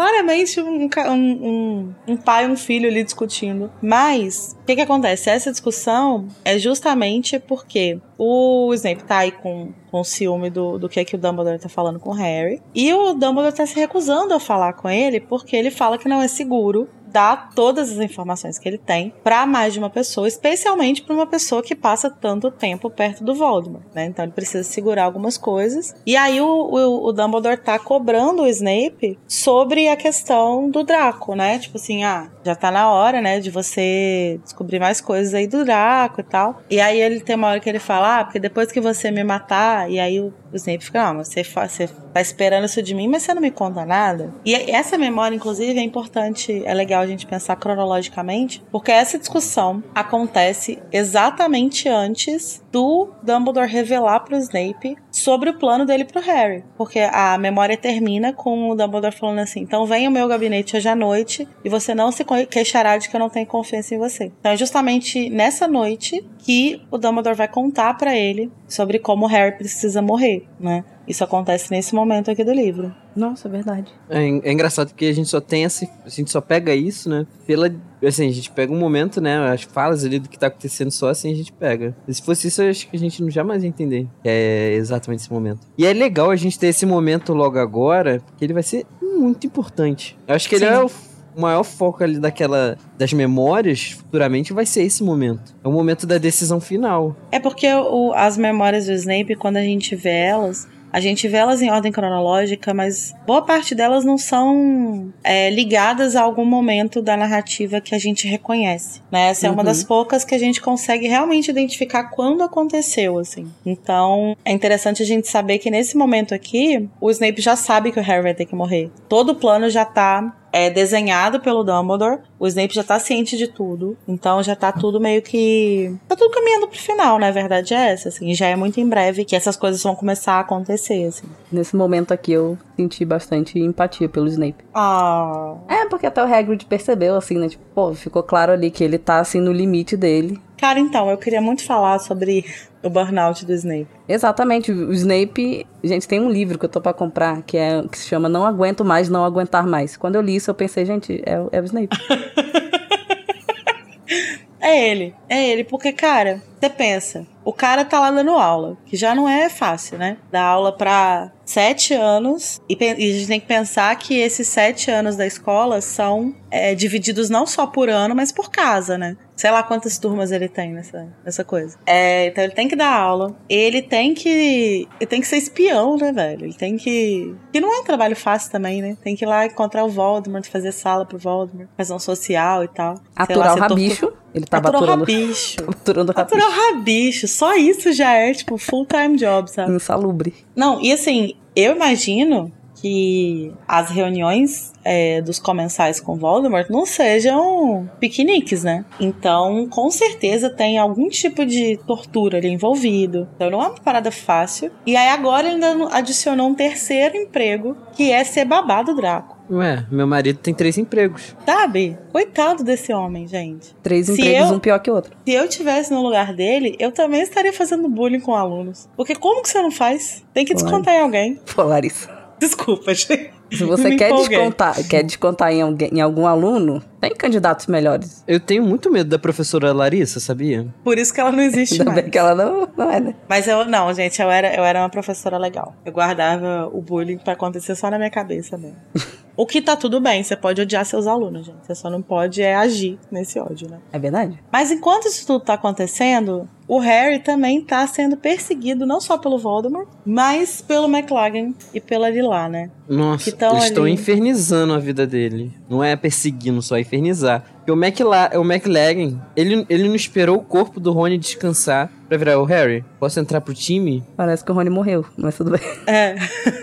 Claramente um, um, um, um, pai e um filho ali discutindo. Mas, o que que acontece? Essa discussão é justamente porque o Snape tá aí com, com ciúme do, do que, é que o Dumbledore tá falando com o Harry. E o Dumbledore tá se recusando a falar com ele porque ele fala que não é seguro dar todas as informações que ele tem para mais de uma pessoa, especialmente para uma pessoa que passa tanto tempo perto do Voldemort, né? Então ele precisa segurar algumas coisas. E aí o, o, o, Dumbledore tá cobrando o Snape sobre a questão do Draco, né? Tipo assim, ah, já tá na hora, né, de você descobrir mais coisas aí do Draco e tal. E aí ele tem uma hora que ele fala, ah, porque depois que você me matar, e aí o, o Snape fica, não, você, você tá esperando isso de mim, mas você não me conta nada. E essa memória, inclusive, é importante, é legal a gente pensar cronologicamente, porque essa discussão acontece exatamente antes do Dumbledore revelar pro Snape sobre o plano dele pro Harry. Porque a memória termina com o Dumbledore falando assim: então vem ao meu gabinete hoje à noite e você não se queixará de que eu não tenho confiança em você. Então é justamente nessa noite que o Dumbledore vai contar para ele sobre como o Harry precisa morrer, né? Isso acontece nesse momento aqui do livro. Nossa, é verdade. É, é engraçado que a gente só tem essa. A gente só pega isso, né? Pela. Assim, a gente pega um momento, né? As falas ali do que tá acontecendo só assim a gente pega. E se fosse isso, eu acho que a gente não jamais ia entender. Que é exatamente esse momento. E é legal a gente ter esse momento logo agora, porque ele vai ser muito importante. Eu acho que Sim. ele é o o maior foco ali daquela das memórias futuramente vai ser esse momento. É o momento da decisão final. É porque o, as memórias do Snape, quando a gente vê elas, a gente vê elas em ordem cronológica, mas boa parte delas não são é, ligadas a algum momento da narrativa que a gente reconhece. Né? Essa uhum. é uma das uhum. poucas que a gente consegue realmente identificar quando aconteceu, assim. Então, é interessante a gente saber que nesse momento aqui, o Snape já sabe que o Harry vai ter que morrer. Todo o plano já tá é desenhado pelo Dumbledore. O Snape já tá ciente de tudo. Então já tá tudo meio que. Tá tudo caminhando pro final, né? A verdade é essa, assim. Já é muito em breve que essas coisas vão começar a acontecer, assim. Nesse momento aqui eu senti bastante empatia pelo Snape. Ah. É, porque até o Hagrid percebeu, assim, né? Tipo, pô, ficou claro ali que ele tá, assim, no limite dele. Cara, então, eu queria muito falar sobre o burnout do Snape. Exatamente. O Snape. Gente, tem um livro que eu tô pra comprar que, é, que se chama Não Aguento Mais, Não Aguentar Mais. Quando eu li isso, eu pensei, gente, é, é o Snape. é ele. É ele, porque, cara, você pensa, o cara tá lá dando aula, que já não é fácil, né? Dar aula pra sete anos, e, e a gente tem que pensar que esses sete anos da escola são é, divididos não só por ano, mas por casa, né? Sei lá quantas turmas ele tem nessa, nessa coisa. É, então ele tem que dar aula. Ele tem que. Ele tem que ser espião, né, velho? Ele tem que. Que não é um trabalho fácil também, né? Tem que ir lá encontrar o Voldemort, fazer sala pro Voldemort, fazer um social e tal. Aturar lá, o rabicho. Tortura... Ele tava Aturar aturando... rabicho. aturando rabicho. Aturar rabicho. Só isso já é, tipo, full-time job, sabe? Insalubre. Não, e assim, eu imagino que as reuniões é, dos comensais com Voldemort não sejam piqueniques, né? Então, com certeza tem algum tipo de tortura ali envolvido. Então, não é uma parada fácil. E aí, agora ele ainda adicionou um terceiro emprego, que é ser babado Draco. Ué, meu marido tem três empregos. Sabe? Coitado desse homem, gente. Três se empregos, eu, um pior que o outro. Se eu tivesse no lugar dele, eu também estaria fazendo bullying com alunos. Porque como que você não faz? Tem que descontar em alguém. Pô, Larissa. Desculpa, gente. Se você quer descontar, quer descontar em, alguém, em algum aluno, tem candidatos melhores. Eu tenho muito medo da professora Larissa, sabia? Por isso que ela não existe Ainda mais. Bem que ela não, não é, né? Mas eu não, gente, eu era, eu era uma professora legal. Eu guardava o bullying pra acontecer só na minha cabeça mesmo. o que tá tudo bem, você pode odiar seus alunos, gente. Você só não pode é agir nesse ódio, né? É verdade. Mas enquanto isso tudo tá acontecendo, o Harry também tá sendo perseguido não só pelo Voldemort, mas pelo McLaggen e pela Lila, né? Nossa, eles ali... estão infernizando a vida dele. Não é perseguindo, só é infernizar. Porque o, McLa o McLaggen, ele, ele não esperou o corpo do Rony descansar pra virar o Harry? Posso entrar pro time? Parece que o Rony morreu, mas tudo bem. É.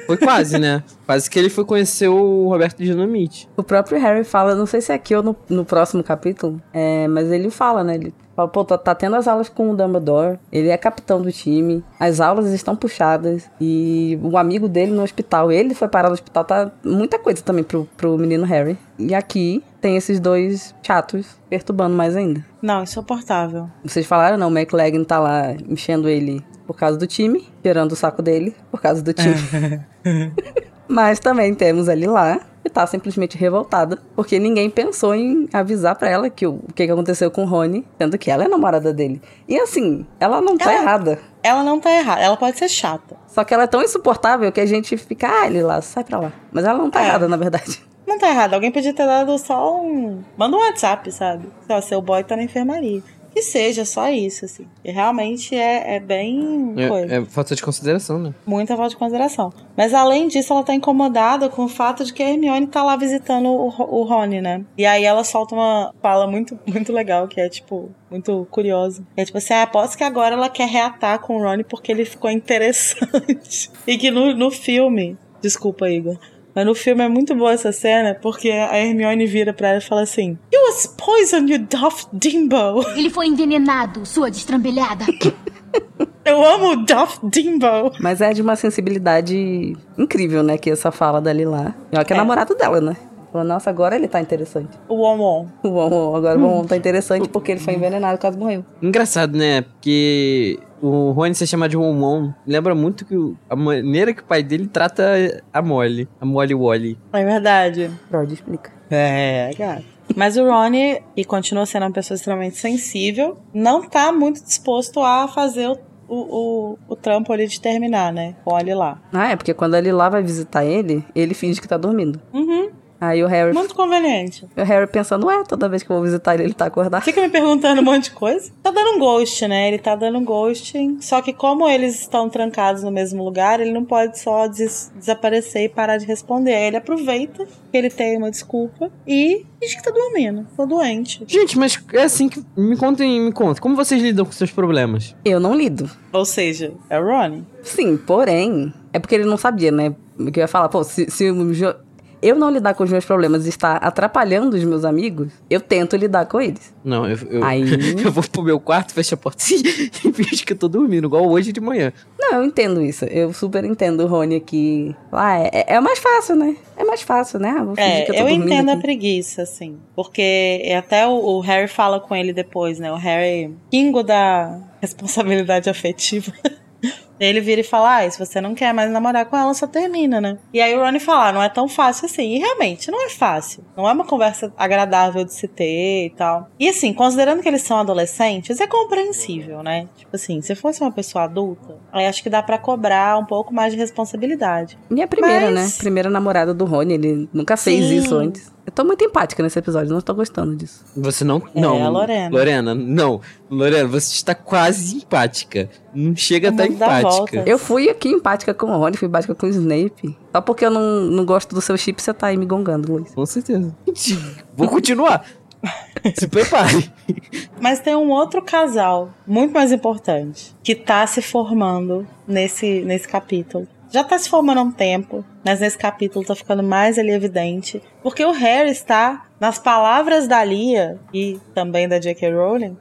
Foi quase, né? Quase que ele foi conhecer o Roberto Dinamite. O próprio Harry fala, não sei se é aqui ou no, no próximo capítulo, é, mas ele fala, né? Ele fala, pô, tá, tá tendo as aulas com o Dumbledore, ele é capitão do time, as aulas estão puxadas e o amigo dele no hospital, ele foi parar no hospital, tá muita coisa também pro, pro menino Harry. E aqui tem esses dois chatos perturbando mais ainda. Não, insuportável. Vocês falaram, não, o McLaggen tá lá enchendo ele por causa do time, tirando o saco dele por causa do time. Mas também temos ali lá que tá simplesmente revoltada, porque ninguém pensou em avisar pra ela que o, o que, que aconteceu com o Rony, sendo que ela é namorada dele. E assim, ela não tá Ela- errada. Ela não tá errada. Ela pode ser chata. Só que ela é tão insuportável que a gente fica, ah, ele lá, sai pra lá. Mas ela não tá É. errada, na verdade. Não tá errado. Alguém podia ter dado só um. Manda um WhatsApp, sabe? Ó, seu boy tá na enfermaria. Que seja só isso, assim. E realmente é, é bem. coisa. É, é falta de consideração, né? Muita falta de consideração. Mas além disso, ela tá incomodada com o fato de que a Hermione tá lá visitando o, o Rony, né? E aí ela solta uma fala muito, muito legal, que é, tipo, muito curiosa. É tipo assim, ah, aposto que agora ela quer reatar com o Rony porque ele ficou interessante. e que no, no filme. Desculpa, Igor. Mas no filme é muito boa essa cena, porque a Hermione vira pra ela e fala assim: You was poisoned, you Duff Dimbo. Ele foi envenenado, sua destrambelhada. Eu amo o Duff Dimbo. Mas é de uma sensibilidade incrível, né? Que essa fala dali lá. E olha que é, É. namorado dela, né? Falou, nossa, agora ele tá interessante. O Won. O Won, agora o Won tá interessante porque ele foi envenenado, quase morreu. Engraçado, né? Porque o Rony ser chamado de Womon lembra muito que o- a maneira que o pai dele trata a Molly. A Molly Wally. É verdade. Freud explica. É, gato. Mas o Ronnie, que continua sendo uma pessoa extremamente sensível, não tá muito disposto a fazer o, o, o, o trampo ali de terminar, né? Olhe lá. Ah, é, porque quando ele lá vai visitar ele, ele finge que tá dormindo. Uhum. Aí o Harry, Muito conveniente. o Harry pensando, ué, toda vez que eu vou visitar ele, ele tá acordado. Fica me perguntando um monte de coisa. Tá dando um ghost, né? Ele tá dando um ghosting. Só que como eles estão trancados no mesmo lugar, ele não pode só des- desaparecer e parar de responder. Aí ele aproveita que ele tem uma desculpa e diz que tá dormindo. Tô doente. Gente, mas é assim que. Me contem, me conta. Como vocês lidam com seus problemas? Eu não lido. Ou seja, é o Ronnie. Sim, porém, é porque ele não sabia, né? O que eu ia falar, pô, se, se o eu não lidar com os meus problemas e está atrapalhando os meus amigos, eu tento lidar com eles. Não, eu, eu, Aí- eu vou pro meu quarto, fecho a porta e finge que eu tô dormindo, igual hoje de manhã. Não, eu entendo isso. Eu super entendo o Rony aqui. Ah, é, é mais fácil, né? É mais fácil, né? Ah, vou fingir É, que eu eu, tô dormindo entendo a aqui. preguiça, assim. Porque até o, o Harry fala com ele depois, né? O Harry, kingo da responsabilidade afetiva. Ele vira e fala: ah, se você não quer mais namorar com ela, só termina, né? E aí o Ronnie fala: ah, não é tão fácil assim. E realmente, não é fácil. Não é uma conversa agradável de se ter e tal. E assim, considerando que eles são adolescentes, é compreensível, né? Tipo assim, se fosse uma pessoa adulta, aí acho que dá pra cobrar um pouco mais de responsabilidade. E a primeira, Mas- né? Primeira namorada do Rony, ele nunca fez Sim. isso antes. Eu tô muito empática nesse episódio, não tô gostando disso. Você não. É, não. a Lorena. Lorena, não. Lorena, você está quase empática. Não chega a estar dá empática. Eu fui aqui empática com o Rony, fui empática com o Snape. Só porque eu não, não gosto do seu chip, você tá aí me gongando, Luiz. Com certeza. Vou continuar. Se prepare. Mas tem um outro casal, muito mais importante, que tá se formando nesse, nesse capítulo. Já tá se formando há um tempo, mas nesse capítulo tá ficando mais ali evidente. Porque o Harry está, nas palavras da Lia e também da J.K. Rowling,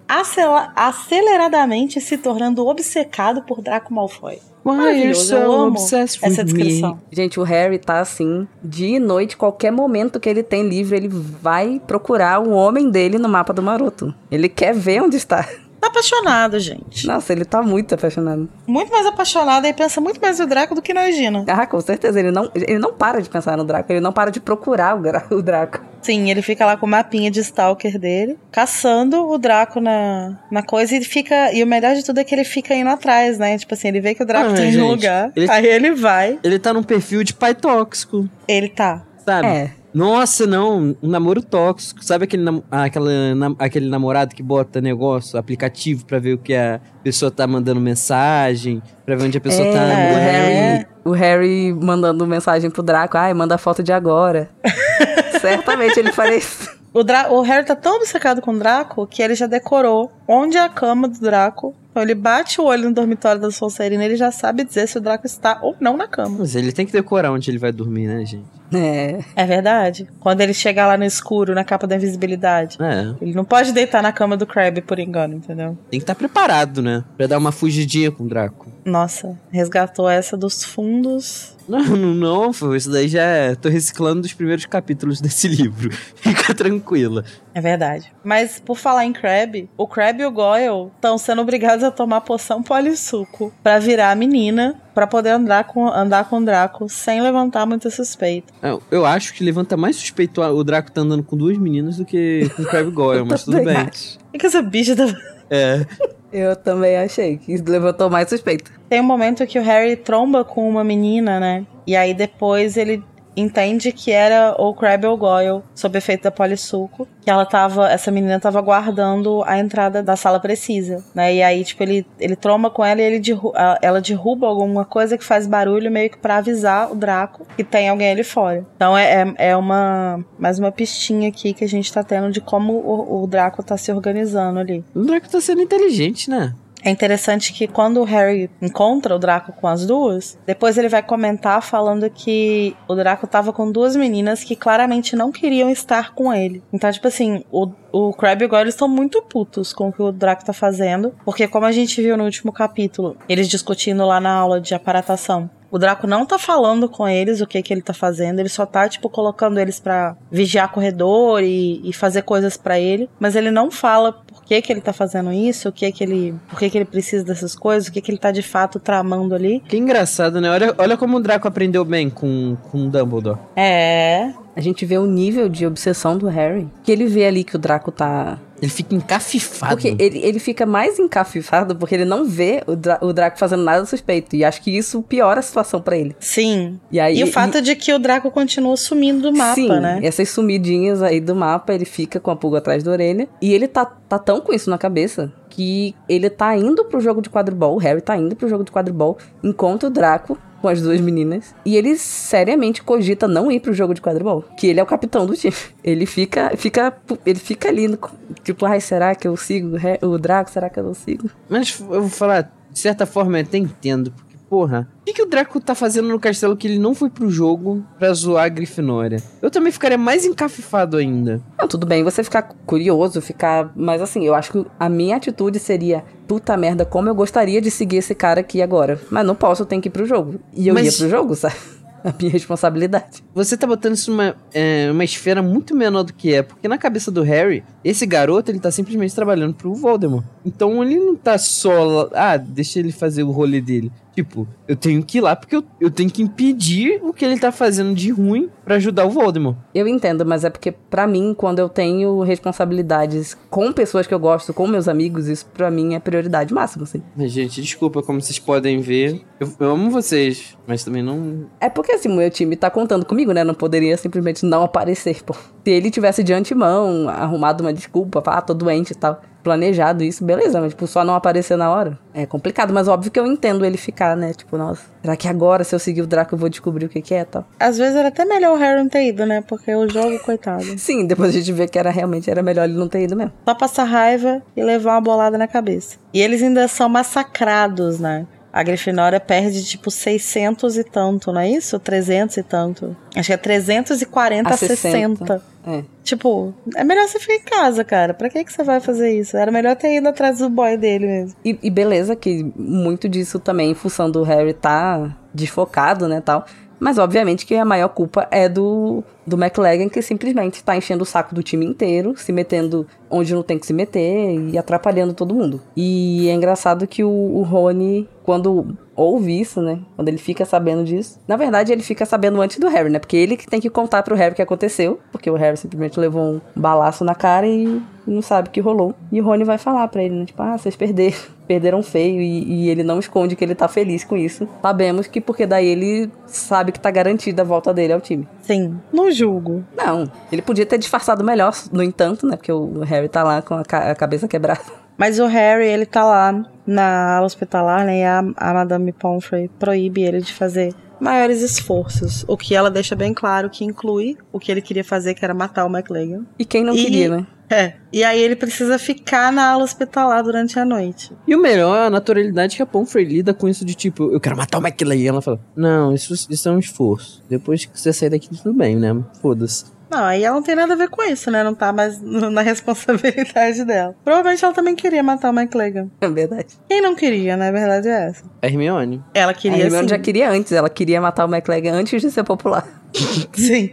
aceleradamente se tornando obcecado por Draco Malfoy. Maravilhoso, eu amo essa descrição. Gente, o Harry tá assim, dia e noite, qualquer momento que ele tem livre, ele vai procurar o homem dele no mapa do Maroto. Ele quer ver onde está. Tá apaixonado, gente. Nossa, ele tá muito apaixonado. Muito mais apaixonado e pensa muito mais no Draco do que na Regina. Ah, com certeza, ele não, ele não para de pensar no Draco, ele não para de procurar o, o Draco. Sim, ele fica lá com o mapinha de Stalker dele, caçando o Draco na, na coisa e fica. E o melhor de tudo é que ele fica indo atrás, né? Tipo assim, ele vê que o Draco Ah, tá em um lugar. ele- Aí ele vai, Ele tá num perfil de pai tóxico, ele tá. sabe? É. Nossa, não, um namoro tóxico. Sabe aquele, nam- aquela, nam- aquele namorado que bota negócio, aplicativo pra ver o que a pessoa tá mandando mensagem, pra ver onde a pessoa tá É, o namorando. Harry, o Harry mandando mensagem pro Draco, ai, manda foto de agora. Certamente ele faria isso. O, Dra o Harry tá tão obcecado com o Draco que ele já decorou onde é a cama do Draco Então ele bate o olho no dormitório da Sonserina ele já sabe dizer se o Draco está ou não na cama. Mas ele tem que decorar onde ele vai dormir, né, gente? É. É verdade. Quando ele chegar lá no escuro, na capa da invisibilidade. É. Ele não pode deitar na cama do Crab por engano, entendeu? Tem que estar preparado, né? Pra dar uma fugidinha com o Draco. Nossa, resgatou essa dos fundos. Não, não, não. Isso daí já é. Tô reciclando dos primeiros capítulos desse livro. Fica tranquila. É verdade. Mas por falar em Crab, o Crab e o Goyle estão sendo obrigados a tomar poção polissuco pra virar a menina pra poder andar com, andar com o Draco sem levantar muita suspeita. Eu, eu acho que levanta mais suspeito o Draco tá andando com duas meninas do que com o Crab Goyle, mas tudo bem. O que que essa bicha tá É. Eu também achei que levantou mais suspeito. Tem um momento que o Harry tromba com uma menina, né? E aí depois ele entende que era o Crabbe ou Goyle, sob efeito da polissuco, que ela tava, essa menina tava guardando a entrada da sala precisa, né? E aí, tipo, ele, ele tromba com ela e ele derru ela derruba alguma coisa que faz barulho meio que pra avisar o Draco que tem alguém ali fora. Então é, é, é uma mais uma pistinha aqui que a gente tá tendo de como o, o Draco tá se organizando ali. O Draco tá sendo inteligente, né? É interessante que quando o Harry encontra o Draco com as duas, depois ele vai comentar falando que o Draco tava com duas meninas que claramente não queriam estar com ele. Então, tipo assim, o, o Crabbe e o Goyle estão muito putos com o que o Draco tá fazendo, porque como a gente viu no último capítulo, eles discutindo lá na aula de aparatação, o Draco não tá falando com eles o que que ele tá fazendo, ele só tá, tipo, colocando eles pra vigiar corredor e, e fazer coisas pra ele, mas ele não fala por que que ele tá fazendo isso, o que que ele, por que que ele precisa dessas coisas, o que que ele tá de fato tramando ali. Que engraçado, né? Olha, olha como o Draco aprendeu bem com, com o Dumbledore. É, A gente vê o nível de obsessão do Harry. Que ele vê ali que o Draco tá. Ele fica encafifado. Porque ele, ele fica mais encafifado porque ele não vê o, Dra- o Draco fazendo nada suspeito. E acho que isso piora a situação pra ele. sim. E, aí, E o fato de que o Draco continua sumindo do mapa, Sim, né? essas sumidinhas aí do mapa, ele fica com a pulga atrás da orelha. E ele tá, tá tão com isso na cabeça que ele tá indo pro jogo de quadribol, o Harry tá indo pro jogo de quadribol, encontra o Draco com as duas meninas. E ele seriamente cogita não ir pro jogo de quadribol. Que ele é o capitão do time. Ele fica, fica, ele fica ali, no- tipo, ai, será que eu sigo o Draco? Será que eu não sigo? Mas eu vou falar, de certa forma eu até entendo. Porra, o que, que o Draco tá fazendo no castelo que ele não foi pro jogo pra zoar a Grifinória? Eu também ficaria mais encafifado ainda. Não, tudo bem você ficar curioso, ficar. Mas assim, eu acho que a minha atitude seria: puta merda, como eu gostaria de seguir esse cara aqui agora. Mas não posso, eu tenho que ir pro jogo. E eu Mas- ia pro jogo, sabe? A minha responsabilidade. Você tá botando isso numa é, uma esfera muito menor do que é. Porque na cabeça do Harry, esse garoto, ele tá simplesmente trabalhando pro Voldemort. Então ele não tá só ah, deixa ele fazer o rolê dele. Tipo, eu tenho que ir lá porque eu, eu tenho que impedir o que ele tá fazendo de ruim pra ajudar o Voldemort. Eu entendo, mas é porque, pra mim, quando eu tenho responsabilidades com pessoas que eu gosto, com meus amigos, isso pra mim é prioridade máxima, assim. Mas, gente, desculpa, como vocês podem ver, eu, eu amo vocês, mas também não. É porque, assim, o meu time tá contando comigo, né? Não poderia simplesmente não aparecer, pô. Se ele tivesse de antemão arrumado uma desculpa, falar, ah, tô doente e tal, planejado isso, beleza, mas, tipo, só não aparecer na hora é complicado, mas óbvio que eu entendo ele ficar, né? Tipo, nossa, será que agora, se eu seguir o Draco, eu vou descobrir o que que é e tal? Às vezes era até melhor o Harry não ter ido, né? Porque o jogo, coitado. Sim, depois a gente vê que era realmente era melhor ele não ter ido mesmo. Só passar raiva e levar uma bolada na cabeça. E eles ainda são massacrados, né? A Grifinória perde tipo 600 e tanto, não é isso? 300 e tanto. Acho que é 340 a A 60. 60. É. Tipo, é melhor você ficar em casa, cara. Pra que, que você vai fazer isso? Era melhor ter ido atrás do boy dele mesmo. E, e beleza que muito disso também, em função do Harry tá desfocado, né, tal. Mas obviamente que a maior culpa é do, do McLagan, que simplesmente tá enchendo o saco do time inteiro, se metendo onde não tem que se meter e atrapalhando todo mundo. E é engraçado que o, o Rony, quando ouve isso, né, quando ele fica sabendo disso, na verdade ele fica sabendo antes do Harry, né, porque ele que tem que contar pro Harry o que aconteceu, porque o Harry simplesmente levou um balaço na cara e não sabe o que rolou. E o Rony vai falar pra ele, né, tipo, ah, vocês perderam, perderam feio, e, e ele não esconde que ele tá feliz com isso. Sabemos que porque daí ele sabe que tá garantida a volta dele ao time. Sim, não julgo. Não, ele podia ter disfarçado melhor, no entanto, né, porque o Harry tá lá com a, ca- a cabeça quebrada. Mas o Harry, ele tá lá na ala hospitalar, né? E a, a Madame Pomfrey proíbe ele de fazer maiores esforços. O que ela deixa bem claro que inclui o que ele queria fazer, que era matar o McLagan. E quem não E- queria, né? É. E aí ele precisa ficar na ala hospitalar durante a noite. E o melhor é a naturalidade que a Pomfrey lida com isso de tipo, eu quero matar o McLean. E ela fala, não, isso, isso é um esforço. Depois que você sair daqui, tudo bem, né? Foda-se. Não, aí ela não tem nada a ver com isso, né? Não tá mais na responsabilidade dela. Provavelmente ela também queria matar o McLagan. É verdade. Quem não queria, né? A verdade é essa. A Hermione. Ela a queria Hermione sim. já queria antes, ela queria matar o McLagan antes de ser popular. Sim.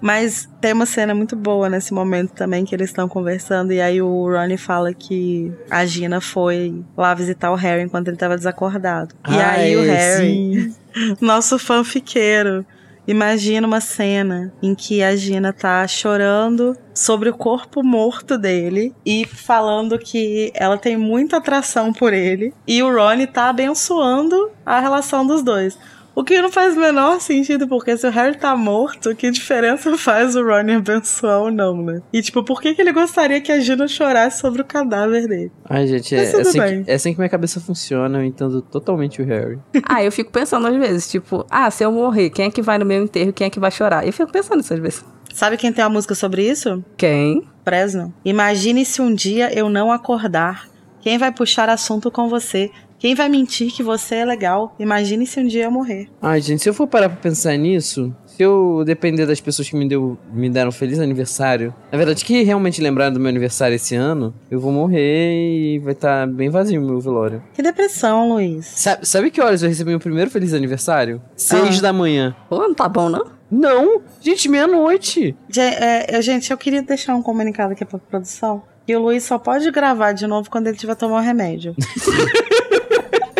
Mas tem uma cena muito boa nesse momento também que eles estão conversando e aí o Ronnie fala que a Gina foi lá visitar o Harry enquanto ele tava desacordado. e Ah, aí o é, Harry, sim. nosso fanfiqueiro, imagina uma cena em que a Gina tá chorando sobre o corpo morto dele e falando que ela tem muita atração por ele e o Ronnie tá abençoando a relação dos dois. O que não faz o menor sentido, porque se o Harry tá morto, que diferença faz o Ron abençoar ou não, né? E, tipo, por que, que ele gostaria que a Gina chorasse sobre o cadáver dele? Ai, gente, é, tudo assim que, é assim que minha cabeça funciona, eu entendo totalmente o Harry. ah, eu fico pensando às vezes, tipo, ah, se eu morrer, quem é que vai no meu enterro, quem é que vai chorar? Eu fico pensando nisso às vezes. Sabe quem tem uma música sobre isso? Quem? Fresno. Imagine se um dia eu não acordar. Quem vai puxar assunto com você? Quem vai mentir que você é legal? Imagine se um dia eu morrer. Ai, gente, se eu for parar pra pensar nisso, se eu depender das pessoas que me, deu, me deram um feliz aniversário, na verdade, que realmente lembraram do meu aniversário esse ano, eu vou morrer e vai estar bem vazio o meu velório. Que depressão, Luiz. Sabe, sabe que horas eu recebi meu primeiro feliz aniversário? Seis Ah. da manhã. Pô, não tá bom, não? Não! Gente, meia-noite! É, eu- gente, eu queria deixar um comunicado aqui pra produção. Que o Luiz só pode gravar de novo quando ele tiver tomar o remédio.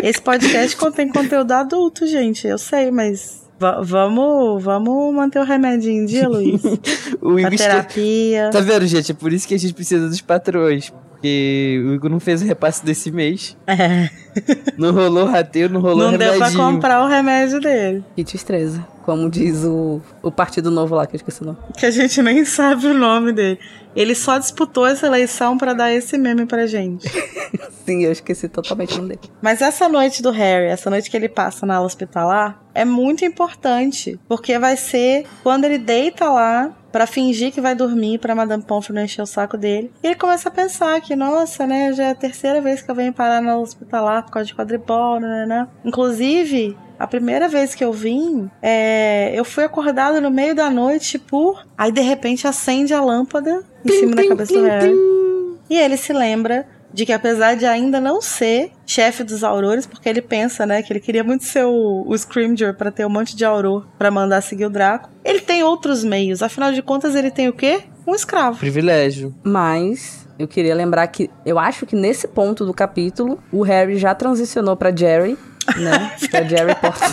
Esse podcast contém conteúdo adulto, gente. Eu sei, mas va- vamos, vamos manter o remédio em dia, Luiz. O A Igor está... terapia. Tá vendo, gente? É por isso que a gente precisa dos patrões. Porque o Igor não fez o repasse desse mês. É, Não rolou rateio, não rolou não deu pra remedinho. comprar o remédio dele. Que tristeza. Como diz o, o Partido Novo lá, que eu esqueci o nome. Que a gente nem sabe o nome dele. Ele só disputou essa eleição pra dar esse meme pra gente. Sim, eu esqueci totalmente o nome dele. Mas essa noite do Harry, essa noite que ele passa na aula hospitalar, é muito importante, porque vai ser quando ele deita lá pra fingir que vai dormir pra Madame Pomfrey não encher o saco dele. E ele começa a pensar que, nossa, né, já é a terceira vez que eu venho parar na hospitalar por causa de quadribol, né, né. Inclusive, a primeira vez que eu vim, é, eu fui acordada no meio da noite por. Aí de repente acende a lâmpada em cima da cabeça do Harry. E ele se lembra de que apesar de ainda não ser chefe dos aurores, porque ele pensa, né, que ele queria muito ser o, o Scrimgeour pra ter um monte de auror pra mandar seguir o Draco, ele tem outros meios. Afinal de contas, ele tem o quê? Um escravo. Privilégio. Mas eu queria lembrar que eu acho que nesse ponto do capítulo o Harry já transicionou pra Jerry, né? pra Jerry Potter.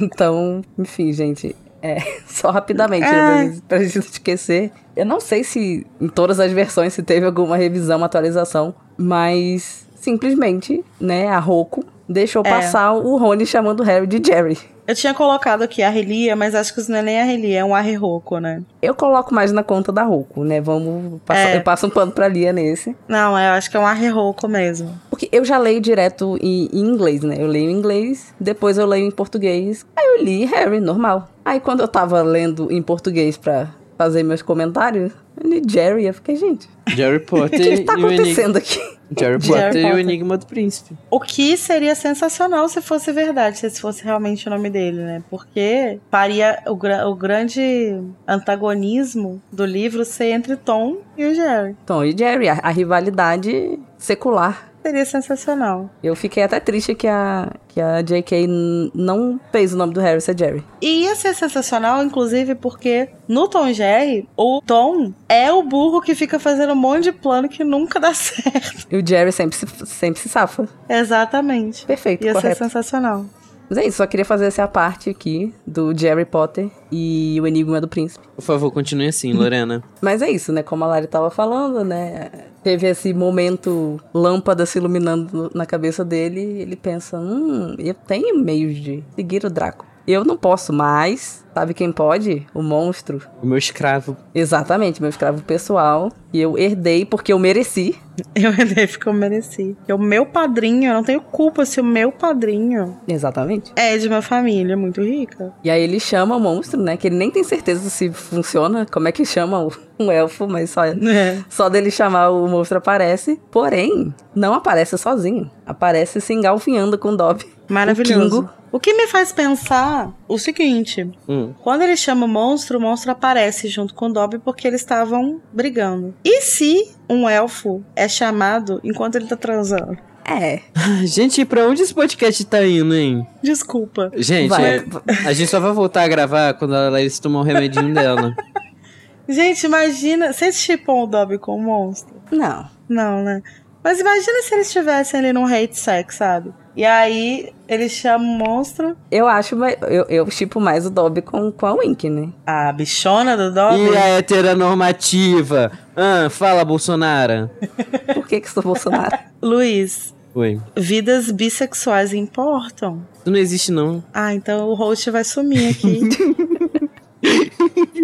então, enfim, gente. É, só rapidamente, né, pra gente não esquecer. Eu não sei se em todas as versões se teve alguma revisão, uma atualização, mas simplesmente, né, a Roku deixou É. passar o Rony chamando o Harry de Jerry. Eu tinha colocado aqui a Relia, mas acho que isso não é nem a Relia, é um Arreroco, né? Eu coloco mais na conta da Roku, né? Vamos passar, É. eu passo um pano pra Lia nesse. Não, eu acho que é um Arreroco mesmo. Eu já leio direto em, em inglês, né? Eu leio em inglês, depois eu leio em português. Aí eu li Harry, normal. Aí quando eu tava lendo em português pra fazer meus comentários, eu li Jerry. Eu fiquei, gente, Harry o Potter que, que tá e o Enigma. acontecendo aqui? Harry Harry Potter e o Potter. Enigma do Príncipe. O que seria sensacional se fosse verdade, se esse fosse realmente o nome dele, né? Porque faria o, gra- o grande antagonismo do livro ser entre Tom e o Jerry. Tom e Jerry, a, a rivalidade secular. Seria sensacional. Eu fiquei até triste que a, que a J.K. não fez o nome do Harry ser Jerry. E ia ser sensacional, inclusive, porque no Tom Jerry, o Tom é o burro que fica fazendo um monte de plano que nunca dá certo. E o Jerry sempre se, sempre se safa. Exatamente. Perfeito, Ia ser correto. sensacional. Mas é isso, só queria fazer essa parte aqui do Jerry Potter e o Enigma do Príncipe. Por favor, continue assim, Lorena. Mas é isso, né? Como a Lari tava falando, né? Teve esse momento lâmpada se iluminando na cabeça dele. Ele pensa: hum, eu tenho meios de seguir o Draco. Eu não posso mais. Sabe quem pode? O monstro. O meu escravo. Exatamente, meu escravo pessoal. E eu herdei porque eu mereci. Eu herdei porque eu mereci. Porque o meu padrinho, eu não tenho culpa se o meu padrinho Exatamente. é de uma família muito rica. E aí ele chama o monstro, né? Que ele nem tem certeza se funciona, como é que chama o- um elfo, mas só, É. só dele chamar o monstro aparece. Porém, não aparece sozinho. Aparece se engalfinhando com o Dobby. Maravilhoso. O Kingo. O que me faz pensar o seguinte: Hum. quando ele chama o monstro, o monstro aparece junto com o Dobby porque eles estavam brigando. E se um elfo é chamado enquanto ele tá transando? É. Gente, pra onde esse podcast tá indo, hein? Desculpa. Gente, Vai. é- a gente só vai voltar a gravar quando a Laís tomar o remedinho dela. Gente, imagina. Vocês chipam o Dobby com o monstro? Não. Não, né? Mas imagina se eles estivessem ali num hate sex, sabe? E aí ele chama o monstro, Eu acho, mais- eu, eu chipo mais o Dobby com, com a Wink, né? a bichona do Dobby. E a heteronormativa? Ah, fala, Bolsonaro. Por que que sou Bolsonaro? Luiz, Oi. vidas bissexuais importam? Isso não existe, não. Ah, então o host vai sumir aqui.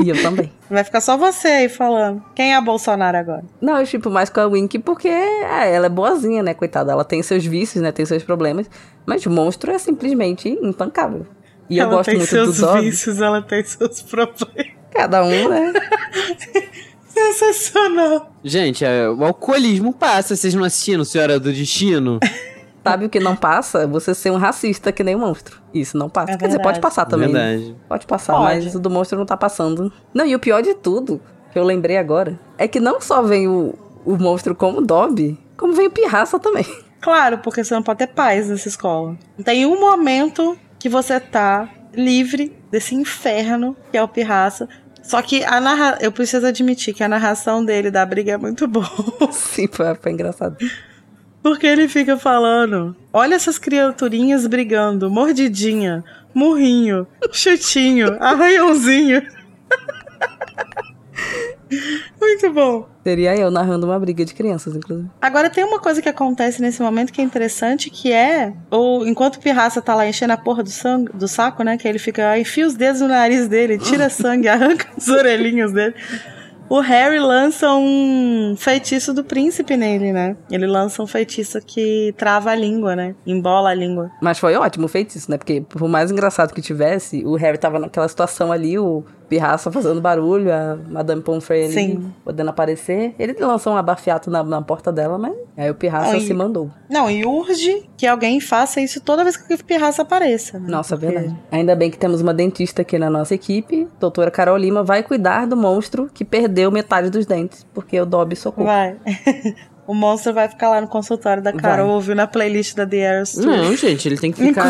e eu também. vai ficar só você aí falando. Quem é a Bolsonaro agora? Não, eu chipo mais com a Wink porque é, ela é boazinha, né? Coitada. Ela tem seus vícios, né? Tem seus problemas. Mas o monstro é simplesmente impancável. E eu ela gosto tem muito seus do Dobby. vícios, ela tem seus problemas. Cada um, né? Sensacional. Gente, é, o alcoolismo passa. Vocês não assistiram Senhora do Destino? Sabe o que não passa? Você ser um racista que nem o monstro. Isso não passa. É Quer dizer, pode passar também. né? Verdade. Pode passar, Pode. mas o do monstro não tá passando. Não, e o pior de tudo, que eu lembrei agora, é que não só vem o, o monstro como Dobby, como vem o Pirraça também. Claro, porque você não pode ter paz nessa escola. Tem um momento que você tá livre desse inferno que é o pirraça. Só que a narra... eu preciso admitir que a narração dele da briga é muito boa. Sim, foi, foi engraçado. Porque ele fica falando: olha essas criaturinhas brigando, mordidinha, murrinho, chutinho, arranhãozinho. Muito bom. Seria eu narrando uma briga de crianças, inclusive. Agora tem uma coisa que acontece nesse momento que é interessante, que é o enquanto o pirraça tá lá enchendo a porra do sangue, do saco, né, que ele fica enfia os dedos no nariz dele, tira sangue, arranca as orelhinhas dele. O Harry lança um feitiço do príncipe nele, né? Ele lança um feitiço que trava a língua, né? Embola a língua. Mas foi ótimo o feitiço, né? Porque por mais engraçado que tivesse, o Harry tava naquela situação ali, o Pirraça fazendo barulho, a Madame Pomfrey ali podendo aparecer. Ele lançou um abafiato na, na porta dela, mas aí o Pirraça se mandou. Não, e urge que alguém faça isso toda vez que o pirraça apareça, né? Nossa, Porque- verdade. Ainda bem que temos uma dentista aqui na nossa equipe. Doutora Carol Lima vai cuidar do monstro que perdeu metade dos dentes, porque o Dobby socou. Vai. o monstro vai ficar lá no consultório da Carol Vai. ouvindo a playlist da The Tour. Não, gente, ele tem que ficar.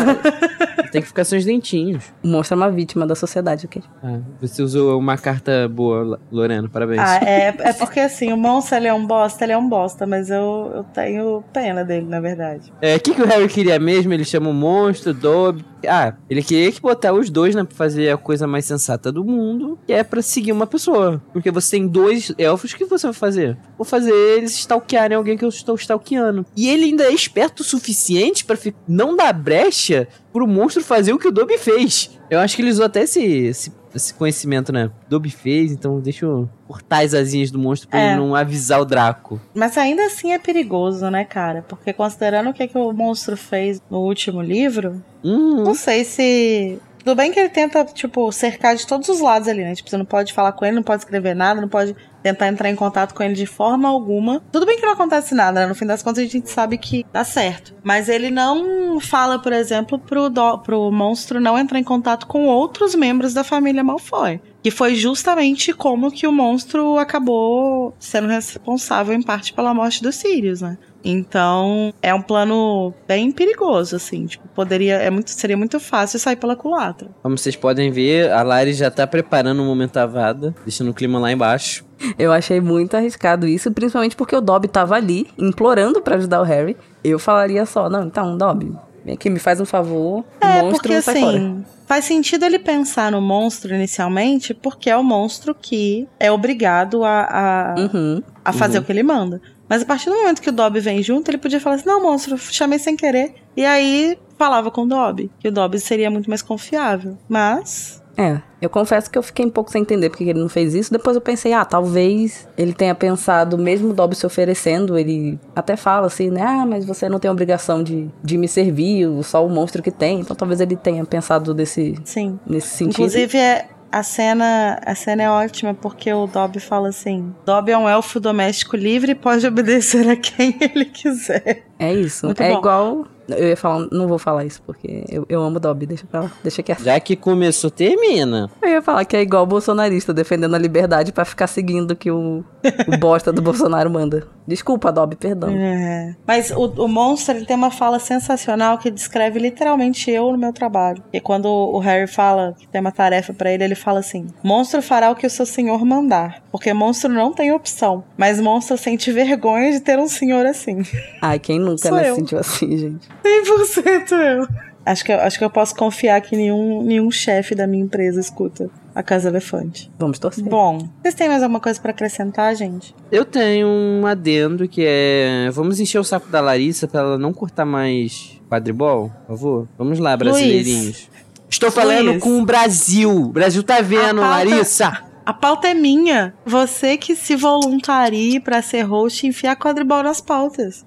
ele tem que ficar sem os dentinhos. O monstro é uma vítima da sociedade, ok? Ah, você usou uma carta boa, Lorena, parabéns. Ah, é, é porque assim, o monstro ele é um bosta, ele é um bosta, mas eu, eu tenho pena dele, na verdade. É, o que, que o Harry queria mesmo? Ele chama o monstro, Dobby. Ah, ele queria que botar os dois, né, pra fazer a coisa mais sensata do mundo, que é pra seguir uma pessoa. Porque você tem dois elfos, o que você vai fazer? Vou fazer eles stalkearem alguém que eu estou stalkeando. E ele ainda é esperto o suficiente pra fi- não dar brecha pro monstro fazer o que o Dobby fez. Eu acho que ele usou até esse, esse, esse conhecimento, né? Dobby fez, então deixa eu cortar as asinhas do monstro pra É. ele não avisar o Draco. Mas ainda assim é perigoso, né, cara? Porque considerando o que, que o monstro fez no último livro, Hum, não sei se. Tudo bem que ele tenta, tipo, cercar de todos os lados ali, né? Tipo, você não pode falar com ele, não pode escrever nada, não pode tentar entrar em contato com ele de forma alguma. Tudo bem que não acontece nada, né? No fim das contas, a gente sabe que dá certo. Mas ele não fala, por exemplo, pro, do, pro monstro não entrar em contato com outros membros da família Malfoy. Que foi justamente como que o monstro acabou sendo responsável, em parte, pela morte dos Sirius, né? Então, é um plano bem perigoso, assim. Tipo, poderia. É muito, seria muito fácil sair pela culatra. Como vocês podem ver, a Lari já tá preparando o momento avada, deixando o clima lá embaixo. Eu achei muito arriscado isso, principalmente porque o Dobby tava ali, implorando pra ajudar o Harry. Eu falaria só, não, então, Dobby, vem aqui, me faz um favor, o É, monstro porque sai fora. assim, faz sentido ele pensar no monstro inicialmente, porque é o monstro que é obrigado a, a, Uhum. a fazer o que ele manda. Mas a partir do momento que o Dobby vem junto, ele podia falar assim: não, monstro, chamei sem querer. E aí falava com o Dobby, que o Dobby seria muito mais confiável. Mas É, eu confesso que eu fiquei um pouco sem entender porque ele não fez isso. Depois eu pensei, ah, talvez ele tenha pensado, mesmo o Dobby se oferecendo, ele até fala assim, né? Ah, mas você não tem obrigação de, de me servir, só o monstro que tem. Então talvez ele tenha pensado desse, sim. nesse sentido. Inclusive, é, a cena, a cena é ótima porque o Dobby fala assim: Dobby é um elfo doméstico livre e pode obedecer a quem ele quiser. É isso. Muito é bom. igual. Eu ia falar, não vou falar isso, porque eu, eu amo Dobby, deixa pra lá, deixa quieto. Já que começou, termina. Eu ia falar que é igual o bolsonarista defendendo a liberdade pra ficar seguindo o que o, o bosta do Bolsonaro manda. Desculpa, Dobby, perdão. É. Mas o, o monstro ele tem uma fala sensacional que descreve literalmente eu no meu trabalho. E quando o Harry fala que tem uma tarefa pra ele, ele fala assim: Monstro fará o que o seu senhor mandar. Porque monstro não tem opção. Mas monstro sente vergonha de ter um senhor assim. Ai, quem nunca Sou né, eu. sentiu assim, gente? 100% eu. Acho que, eu- acho que eu posso confiar que nenhum, nenhum chefe da minha empresa escuta a Casa Elefante. Vamos torcer. Bom, vocês têm mais alguma coisa pra acrescentar, gente? Eu tenho um adendo que é. Vamos encher o saco da Larissa pra ela não cortar mais quadribol, por favor? Vamos lá, brasileirinhos. Estou falando Luiz. com o Brasil. O Brasil tá vendo, A pauta- Larissa. A pauta é minha. Você que se voluntarie pra ser host e enfiar quadribol nas pautas.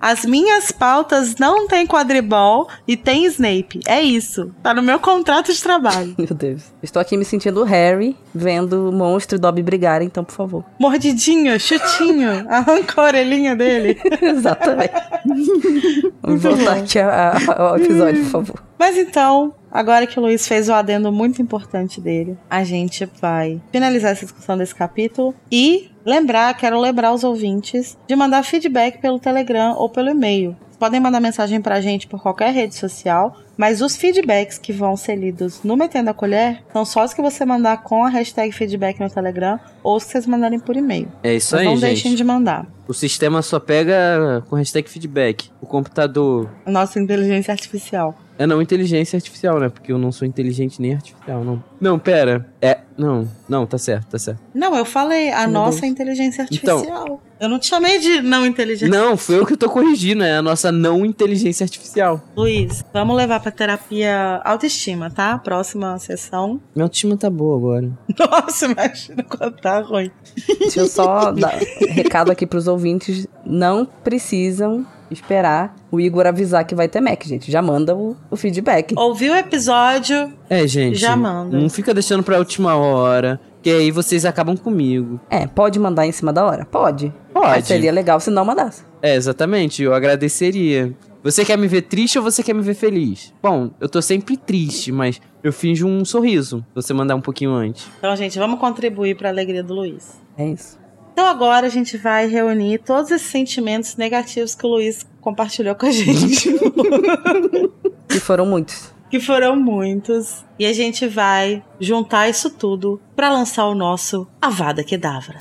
As minhas pautas não tem quadribol e tem Snape. É isso. Tá no meu contrato de trabalho. Meu Deus. Estou aqui me sentindo Harry, vendo o monstro e Dobby brigarem, então, por favor. Mordidinho, chutinho, arranca a orelhinha dele. Exatamente. Vamos voltar bom. aqui a- a- ao episódio, por favor. Mas então, agora que o Luiz fez o adendo muito importante dele, a gente vai finalizar essa discussão desse capítulo e lembrar, quero lembrar os ouvintes de mandar feedback pelo Telegram ou pelo e-mail. Podem mandar mensagem pra gente por qualquer rede social, mas os feedbacks que vão ser lidos no Metendo a Colher são só os que você mandar com a hashtag feedback no Telegram ou os que vocês mandarem por e-mail. É isso Mas aí, não gente. deixem de mandar. O sistema só pega com hashtag feedback. O computador. Nossa inteligência artificial. É não inteligência artificial, né? Porque eu não sou inteligente nem artificial, não. Não, pera. É. Não, não, tá certo, tá certo. Não, eu falei a Meu nossa Deus. inteligência Então- artificial. eu não te chamei de não inteligência Não, foi eu que tô corrigindo, é a nossa não inteligência artificial. Luiz, vamos levar pra terapia autoestima, tá? Próxima sessão. Minha autoestima tá boa agora. Nossa, imagina quanto tá ruim. Deixa eu só dar recado aqui pros ouvintes. Não precisam esperar o Igor avisar que vai ter Mac, gente. Já manda o, o feedback. Ouviu o episódio? É, gente. Já manda. Não fica deixando pra última hora, que aí vocês acabam comigo. É, pode mandar em cima da hora? Pode. Pode. Mas seria legal se não mandasse. É, exatamente, eu agradeceria. Você quer me ver triste ou você quer me ver feliz? Bom, eu tô sempre triste, mas eu finjo um sorriso. Se você mandar um pouquinho antes. Então, gente, vamos contribuir pra alegria do Luiz. É isso. Então agora a gente vai reunir todos esses sentimentos negativos que o Luiz compartilhou com a gente. E foram muitos. que foram muitos. E a gente vai juntar isso tudo pra lançar o nosso Avada Kedavra.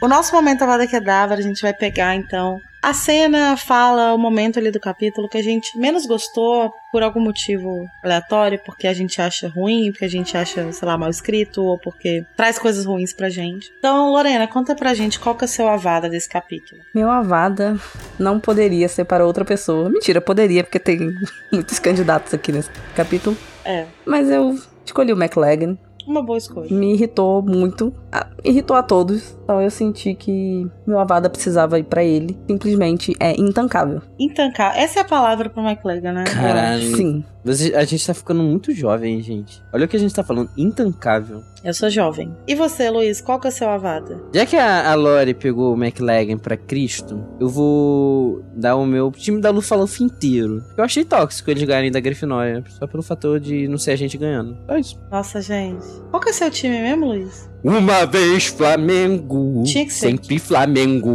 O nosso momento Avada Kedavra, a gente vai pegar então a cena, fala, o momento ali do capítulo que a gente menos gostou por algum motivo aleatório, porque a gente acha ruim, porque a gente acha, sei lá, mal escrito, ou porque traz coisas ruins pra gente. Então, Lorena, conta pra gente qual que é o seu Avada desse capítulo. Meu Avada não poderia ser para outra pessoa. Mentira, poderia, porque tem muitos candidatos aqui nesse capítulo. É, Mas eu escolhi o McLagan. Uma boa escolha. Me irritou muito. Ah, irritou a todos. Então eu senti que meu Avada precisava ir pra ele. Simplesmente é intancável. Intancar. Essa é a palavra pro McLegan, né? Caralho. Sim. Você- a gente tá ficando muito jovem, gente. Olha o que a gente tá falando, intancável. Eu sou jovem. E você, Luiz, qual que é o seu Avada? Já que a, a Lore pegou o McLagan pra Cristo, eu vou dar o meu time da Lufa Lufa inteiro. Eu achei tóxico eles ganharem da Grifinória, só pelo fator de não ser a gente ganhando. Só isso. Nossa, gente. Qual que é o seu time mesmo, Luiz? Uma vez Flamengo, Tinha que ser. sempre Flamengo.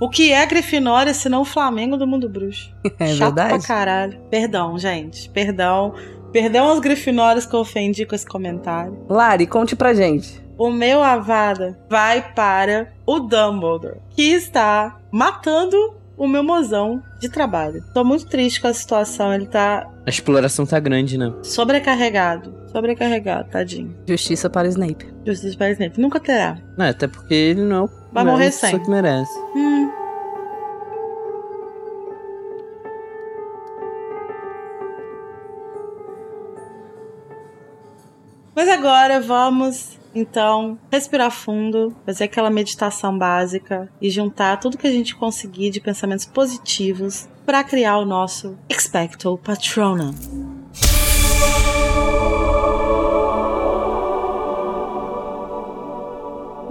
O que é Grifinória se não o Flamengo do Mundo Bruxo? É Chato pra verdade. caralho. Perdão, gente. Perdão. Perdão aos Grifinórios que eu ofendi com esse comentário. Lari, conte pra gente. O meu Avada vai para o Dumbledore, que está matando o meu mozão de trabalho. Tô muito triste com a situação, ele tá A exploração tá grande, né? sobrecarregado. Sobrecarregado, tadinho. Justiça para Snape. Justiça para Snape. Nunca terá. Não, até porque ele não é o Vai é morrer a pessoa sem. que merece. Hum. Mas agora vamos, então, respirar fundo, fazer aquela meditação básica e juntar tudo que a gente conseguir de pensamentos positivos para criar o nosso Expecto Patronum.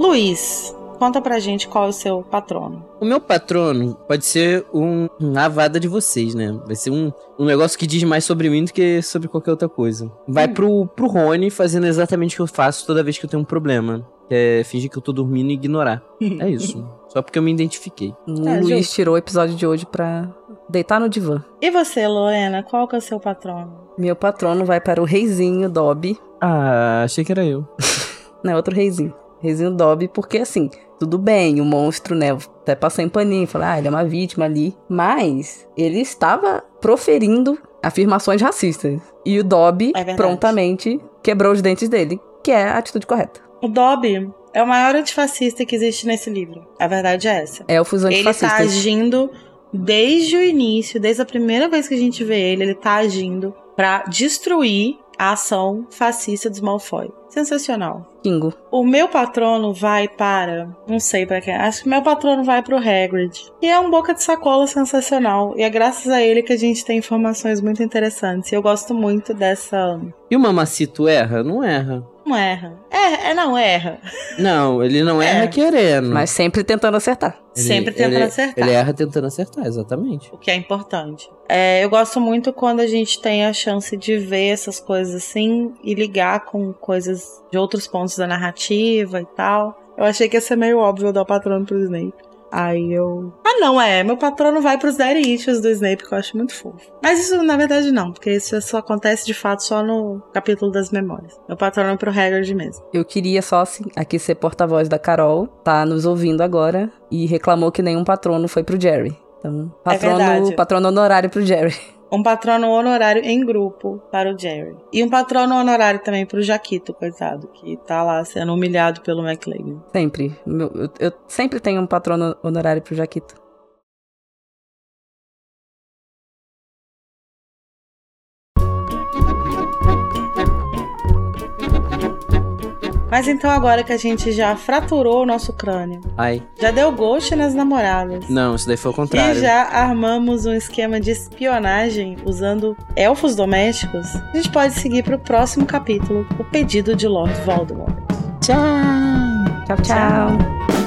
Luiz, conta pra gente qual é o seu patrono. O meu patrono pode ser um, uma avada de vocês, né? Vai ser um, um negócio que diz mais sobre mim do que sobre qualquer outra coisa. Vai pro, pro Rony fazendo exatamente o que eu faço toda vez que eu tenho um problema. Que é fingir que eu tô dormindo e ignorar. É isso. Só porque eu me identifiquei. O Tá, Luiz justo. tirou o episódio de hoje pra deitar no divã. E você, Lorena, qual que é o seu patrono? Meu patrono vai para o reizinho Dobby. Ah, achei que era eu. Não, é outro reizinho. Reizinho Dobby, porque assim, tudo bem, o monstro, né? Até passei em paninho, falei, ah, ele é uma vítima ali. Mas ele estava proferindo afirmações racistas. E o Dobby É prontamente quebrou os dentes dele, que é a atitude correta. O Dobby é o maior antifascista que existe nesse livro. A verdade é essa. Elfos Ele tá agindo desde o início, desde a primeira vez que a gente vê ele, ele tá agindo pra destruir a ação fascista dos Malfoy. Sensacional. Kingo. O meu patrono vai para. Não sei pra quem. Acho que meu patrono vai pro Hagrid. E é um boca de sacola sensacional. E é graças a ele que a gente tem informações muito interessantes. E eu gosto muito dessa. E o Mamacito erra? Não erra. Não erra. É, é não erra. Não, ele não É. erra querendo. Mas sempre tentando acertar. Ele- Sempre tentando ele- acertar. Ele erra tentando acertar, exatamente. O que é importante. É, eu gosto muito quando a gente tem a chance de ver essas coisas assim e ligar com coisas de outros pontos da narrativa e tal. Eu achei que ia ser meio óbvio dar o patrono pro Snape. Aí eu. Ah, não, é. Meu patrono vai pros Daddy Issues do Snape, que eu acho muito fofo. Mas isso, na verdade, não, porque isso só acontece de fato só no capítulo das memórias. Meu patrono é pro Hagrid mesmo. Eu queria só assim, aqui ser porta-voz da Carol, tá nos ouvindo agora e reclamou que nenhum patrono foi pro Jerry. Então, patrono, verdade. patrono honorário pro Jerry. Um patrono honorário em grupo para o Jerry. E um patrono honorário também pro Jaquito, coitado, que tá lá sendo humilhado pelo McLean. Sempre. Eu, eu sempre tenho um patrono honorário pro Jaquito. Mas então agora que a gente já fraturou o nosso crânio, Ai. já deu ghost nas namoradas. Não, isso daí foi o contrário. E já armamos um esquema de espionagem usando elfos domésticos. A gente pode seguir pro próximo capítulo, o pedido de Lord Voldemort. Tchau. Tchau, tchau.